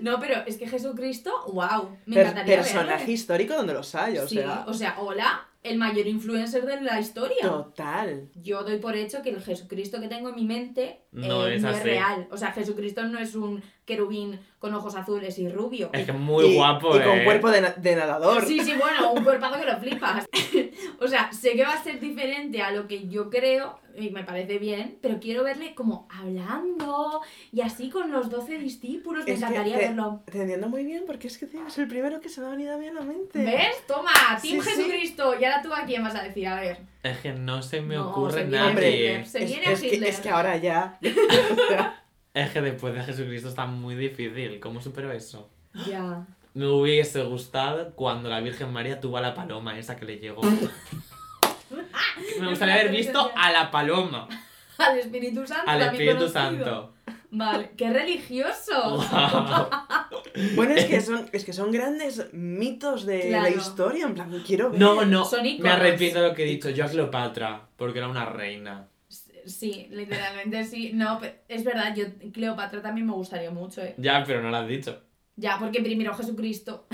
[SPEAKER 1] No, pero es que Jesucristo, wow, me
[SPEAKER 3] Per-
[SPEAKER 1] encantaría
[SPEAKER 3] personaje
[SPEAKER 1] verle.
[SPEAKER 3] histórico donde los hay, o
[SPEAKER 1] Sí,
[SPEAKER 3] sea.
[SPEAKER 1] o sea, hola, el mayor influencer de la historia.
[SPEAKER 3] Total.
[SPEAKER 1] Yo doy por hecho que el Jesucristo que tengo en mi mente
[SPEAKER 2] No
[SPEAKER 1] eh,
[SPEAKER 2] es
[SPEAKER 1] no es
[SPEAKER 2] así.
[SPEAKER 1] real. O sea, Jesucristo no es un querubín con ojos azules y rubio.
[SPEAKER 2] Es que es muy
[SPEAKER 3] Y-
[SPEAKER 2] guapo,
[SPEAKER 3] Y con
[SPEAKER 2] eh.
[SPEAKER 3] cuerpo de, na- de nadador.
[SPEAKER 1] Sí, sí, bueno, un cuerpazo que lo flipas. o sea, sé que va a ser diferente a lo que yo creo, y me parece bien, pero quiero verle como hablando y así con los 12 discípulos. Me
[SPEAKER 3] Es
[SPEAKER 1] encantaría
[SPEAKER 3] te-
[SPEAKER 1] verlo.
[SPEAKER 3] Te entiendo muy bien porque es que tío, es el primero que se me ha venido a mí a la mente.
[SPEAKER 1] ¿Ves? Toma, Team
[SPEAKER 3] Sí, sí.
[SPEAKER 1] Jesucristo. Ahora tú a quién vas a decir, a ver.
[SPEAKER 2] Es que no se me
[SPEAKER 1] No,
[SPEAKER 2] ocurre
[SPEAKER 1] se
[SPEAKER 2] nadie.
[SPEAKER 1] Se
[SPEAKER 3] es,
[SPEAKER 1] viene
[SPEAKER 3] es que, es que ahora ya.
[SPEAKER 2] Es que después de Jesucristo está muy difícil. ¿Cómo supero eso?
[SPEAKER 1] Ya.
[SPEAKER 2] Me hubiese gustado cuando la Virgen María tuvo a la paloma, esa que le llegó. Me gustaría haber visto a la paloma,
[SPEAKER 1] Al Espíritu Santo.
[SPEAKER 2] al Espíritu
[SPEAKER 1] conocido.
[SPEAKER 2] Santo.
[SPEAKER 1] Vale, qué religioso.
[SPEAKER 3] Bueno, es que son, es que son grandes mitos de la historia. En plan, quiero ver.
[SPEAKER 2] No, no,
[SPEAKER 1] Son
[SPEAKER 2] me arrepiento de lo que he dicho. Yo a Cleopatra, porque era una reina.
[SPEAKER 1] Sí, literalmente sí. No, pero es verdad, yo Cleopatra también me gustaría mucho, ¿eh?
[SPEAKER 2] Ya, pero no lo has dicho.
[SPEAKER 1] Ya, porque primero Jesucristo.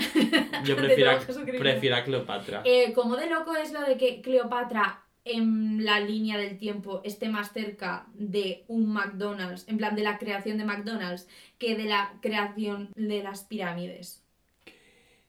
[SPEAKER 2] Yo prefiero, a-
[SPEAKER 1] todo Jesucristo.
[SPEAKER 2] prefiero a Cleopatra.
[SPEAKER 1] Eh, como de loco es lo de que Cleopatra en la línea del tiempo esté más cerca de un McDonald's, en plan de la creación de McDonald's, que de la creación de las pirámides.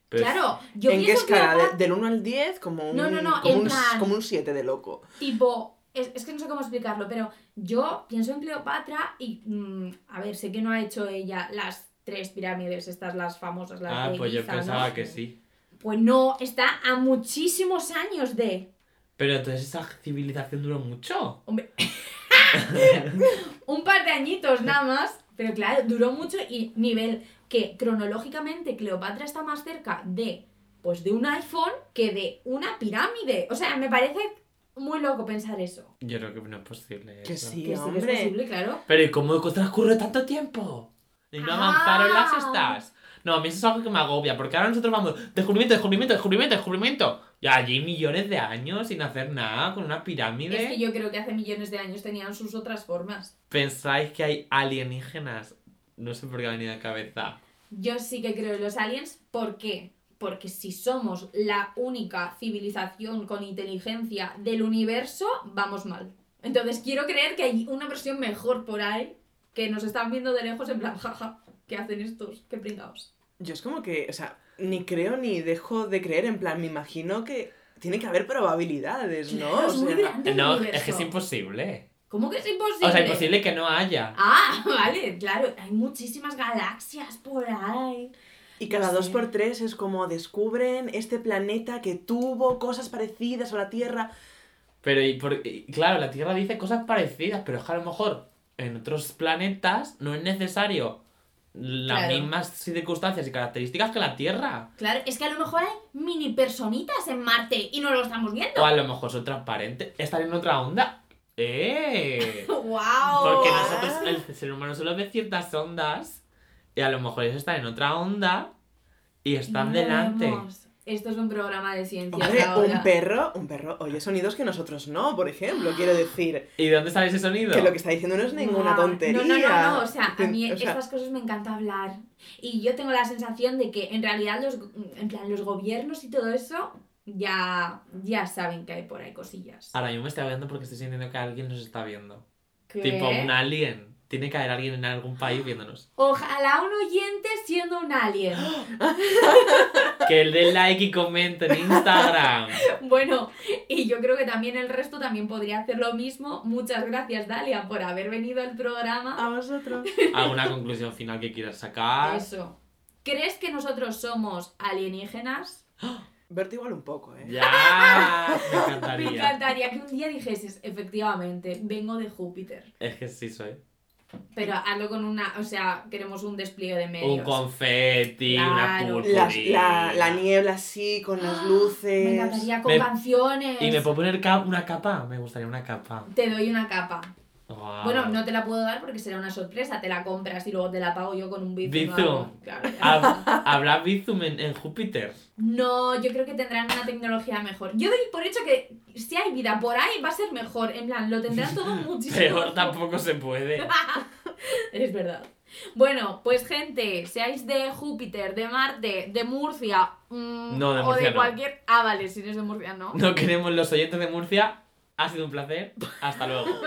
[SPEAKER 2] Pues,
[SPEAKER 1] claro, yo
[SPEAKER 3] ¿En qué escala?
[SPEAKER 1] Cleopatra-
[SPEAKER 3] ¿De- ¿Del 1 al 10? Como un,
[SPEAKER 1] No, no, no,
[SPEAKER 3] como un,
[SPEAKER 1] plan-
[SPEAKER 3] como un 7 de loco.
[SPEAKER 1] Tipo, es, es que no sé cómo explicarlo, pero yo pienso en Cleopatra y, mm, a ver, sé que no ha hecho ella las tres pirámides, estas las famosas, las
[SPEAKER 2] Ah,
[SPEAKER 1] de
[SPEAKER 2] pues yo pensaba
[SPEAKER 1] ¿no?
[SPEAKER 2] que sí.
[SPEAKER 1] Pues no, está a muchísimos años de...
[SPEAKER 2] Pero entonces esa civilización duró mucho.
[SPEAKER 1] Hombre, un par de añitos nada más, pero claro, duró mucho y nivel que cronológicamente Cleopatra está más cerca de, pues, de un iPhone que de una pirámide. O sea, me parece muy loco pensar eso.
[SPEAKER 2] Yo creo que no es posible.
[SPEAKER 3] Que
[SPEAKER 2] eso.
[SPEAKER 3] sí,
[SPEAKER 1] Que sí que es
[SPEAKER 3] hombre.
[SPEAKER 1] posible, claro.
[SPEAKER 2] Pero ¿y cómo transcurre tanto tiempo? Y no avanzaron
[SPEAKER 1] Ah.
[SPEAKER 2] las estas. No, a mí eso es algo que me agobia, porque ahora nosotros vamos, descubrimiento, descubrimiento, descubrimiento, descubrimiento. Y allí millones de años sin hacer nada, con una pirámide.
[SPEAKER 1] Es que yo creo que hace millones de años tenían sus otras formas.
[SPEAKER 2] ¿Pensáis que hay alienígenas? No sé por qué ha venido a la cabeza.
[SPEAKER 1] Yo sí que creo en los aliens. ¿Por qué? Porque si somos la única civilización con inteligencia del universo, vamos mal. Entonces quiero creer que hay una versión mejor por ahí que nos están viendo de lejos en plan, jaja, ¿qué hacen estos? ¿Qué pringados?
[SPEAKER 3] Yo es como que, o sea, ni creo ni dejo de creer, en plan, me imagino que tiene que haber probabilidades, ¿no?
[SPEAKER 1] Claro,
[SPEAKER 3] O
[SPEAKER 1] es muy grande
[SPEAKER 2] No, es que es imposible.
[SPEAKER 1] ¿Cómo que es imposible?
[SPEAKER 2] O sea, imposible que no haya.
[SPEAKER 1] Ah, vale, claro. Hay muchísimas galaxias por ahí.
[SPEAKER 3] Y cada
[SPEAKER 1] No
[SPEAKER 3] dos por tres es como descubren este planeta que tuvo cosas parecidas a la Tierra.
[SPEAKER 2] Pero, y por- y claro, la Tierra dice cosas parecidas, pero es que a lo mejor en otros planetas no es necesario las
[SPEAKER 1] Claro.
[SPEAKER 2] mismas circunstancias y características que la Tierra.
[SPEAKER 1] Claro, es que a lo mejor hay mini personitas en Marte y no lo estamos viendo.
[SPEAKER 2] O a lo mejor son transparentes. Están en otra onda. ¡Eh!
[SPEAKER 1] ¡Wow!
[SPEAKER 2] Porque nosotros, el ser humano solo ve ciertas ondas y a lo mejor ellos están en otra onda y están
[SPEAKER 1] No
[SPEAKER 2] delante.
[SPEAKER 1] vemos. Esto es un programa de ciencias
[SPEAKER 3] Hombre,
[SPEAKER 1] ahora.
[SPEAKER 3] un perro, un perro oye sonidos que nosotros no, por ejemplo, quiero decir.
[SPEAKER 2] ¿Y de dónde sale ese sonido?
[SPEAKER 3] Que lo que está diciendo no es ninguna
[SPEAKER 1] Guau.
[SPEAKER 3] tontería.
[SPEAKER 1] No, no, no, no, o sea, a mí
[SPEAKER 3] o sea,
[SPEAKER 1] estas cosas me encanta hablar. Y yo tengo la sensación de que en realidad los, en plan, los gobiernos y todo eso ya, ya saben que hay por ahí cosillas.
[SPEAKER 2] Ahora yo me estoy hablando porque estoy sintiendo que alguien nos está viendo.
[SPEAKER 1] ¿Qué?
[SPEAKER 2] Tipo un alien. Tiene que haber alguien en algún país viéndonos.
[SPEAKER 1] Ojalá un oyente siendo un alien.
[SPEAKER 2] Que el dé like y comente en Instagram.
[SPEAKER 1] Bueno, y yo creo que también el resto también podría hacer lo mismo. Muchas gracias, Dalia, por haber venido al programa.
[SPEAKER 3] A vosotros.
[SPEAKER 2] ¿Alguna conclusión final que quieras sacar?
[SPEAKER 1] Eso. ¿Crees que nosotros somos alienígenas?
[SPEAKER 3] Verte igual un poco, ¿eh?
[SPEAKER 2] Ya, me
[SPEAKER 1] Me
[SPEAKER 2] encantaría.
[SPEAKER 1] encantaría que un día dijeses, efectivamente, vengo de Júpiter.
[SPEAKER 2] Es que sí soy.
[SPEAKER 1] Pero hazlo con una, o sea, queremos un despliegue de medios.
[SPEAKER 2] Un confeti, una
[SPEAKER 1] Claro.
[SPEAKER 2] purpurina.
[SPEAKER 3] Las- la, la niebla así, con las luces.
[SPEAKER 1] Me encantaría con
[SPEAKER 2] Me-
[SPEAKER 1] canciones.
[SPEAKER 2] Y me puedo poner ca- una capa. Me gustaría una capa.
[SPEAKER 1] Te doy una capa. Bueno, no te la puedo dar porque será una sorpresa. Te la compras y luego te la pago yo con un bizum. o
[SPEAKER 2] Bizum.
[SPEAKER 1] Claro,
[SPEAKER 2] ¿Habrá Bizum en, en Júpiter?
[SPEAKER 1] No, yo creo que tendrán una tecnología mejor. Yo doy por hecho que si hay vida por ahí va a ser mejor. En plan, lo tendrán todo muchísimo.
[SPEAKER 2] Peor tampoco se puede.
[SPEAKER 1] Es verdad. Bueno, pues gente, seáis de Júpiter, de Marte, de Murcia, mm,
[SPEAKER 2] No, de
[SPEAKER 1] o
[SPEAKER 2] Murcia
[SPEAKER 1] de
[SPEAKER 2] no.
[SPEAKER 1] cualquier... Ah, vale, si eres de Murcia, no.
[SPEAKER 2] No queremos los oyentes de Murcia. Ha sido un placer. Hasta luego.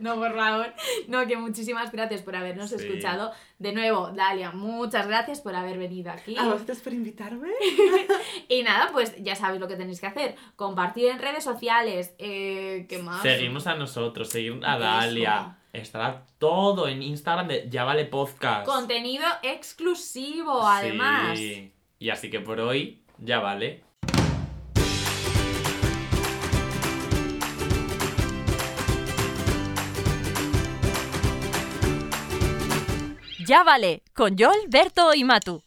[SPEAKER 1] No, por favor. No, que muchísimas gracias por habernos
[SPEAKER 2] Sí.
[SPEAKER 1] escuchado. De nuevo, Dalia, muchas gracias por haber venido aquí.
[SPEAKER 3] A vosotros por invitarme.
[SPEAKER 1] Y nada, pues ya sabéis lo que tenéis que hacer. Compartir en redes sociales. Eh, ¿Qué más?
[SPEAKER 2] Seguimos a nosotros, seguir a
[SPEAKER 1] Eso.
[SPEAKER 2] Dalia. Estará todo en Instagram de Ya Vale Podcast.
[SPEAKER 1] Contenido exclusivo, además.
[SPEAKER 2] Sí. Y así que por hoy, ya vale.
[SPEAKER 4] Ya vale, con Yol, Berto y Matu.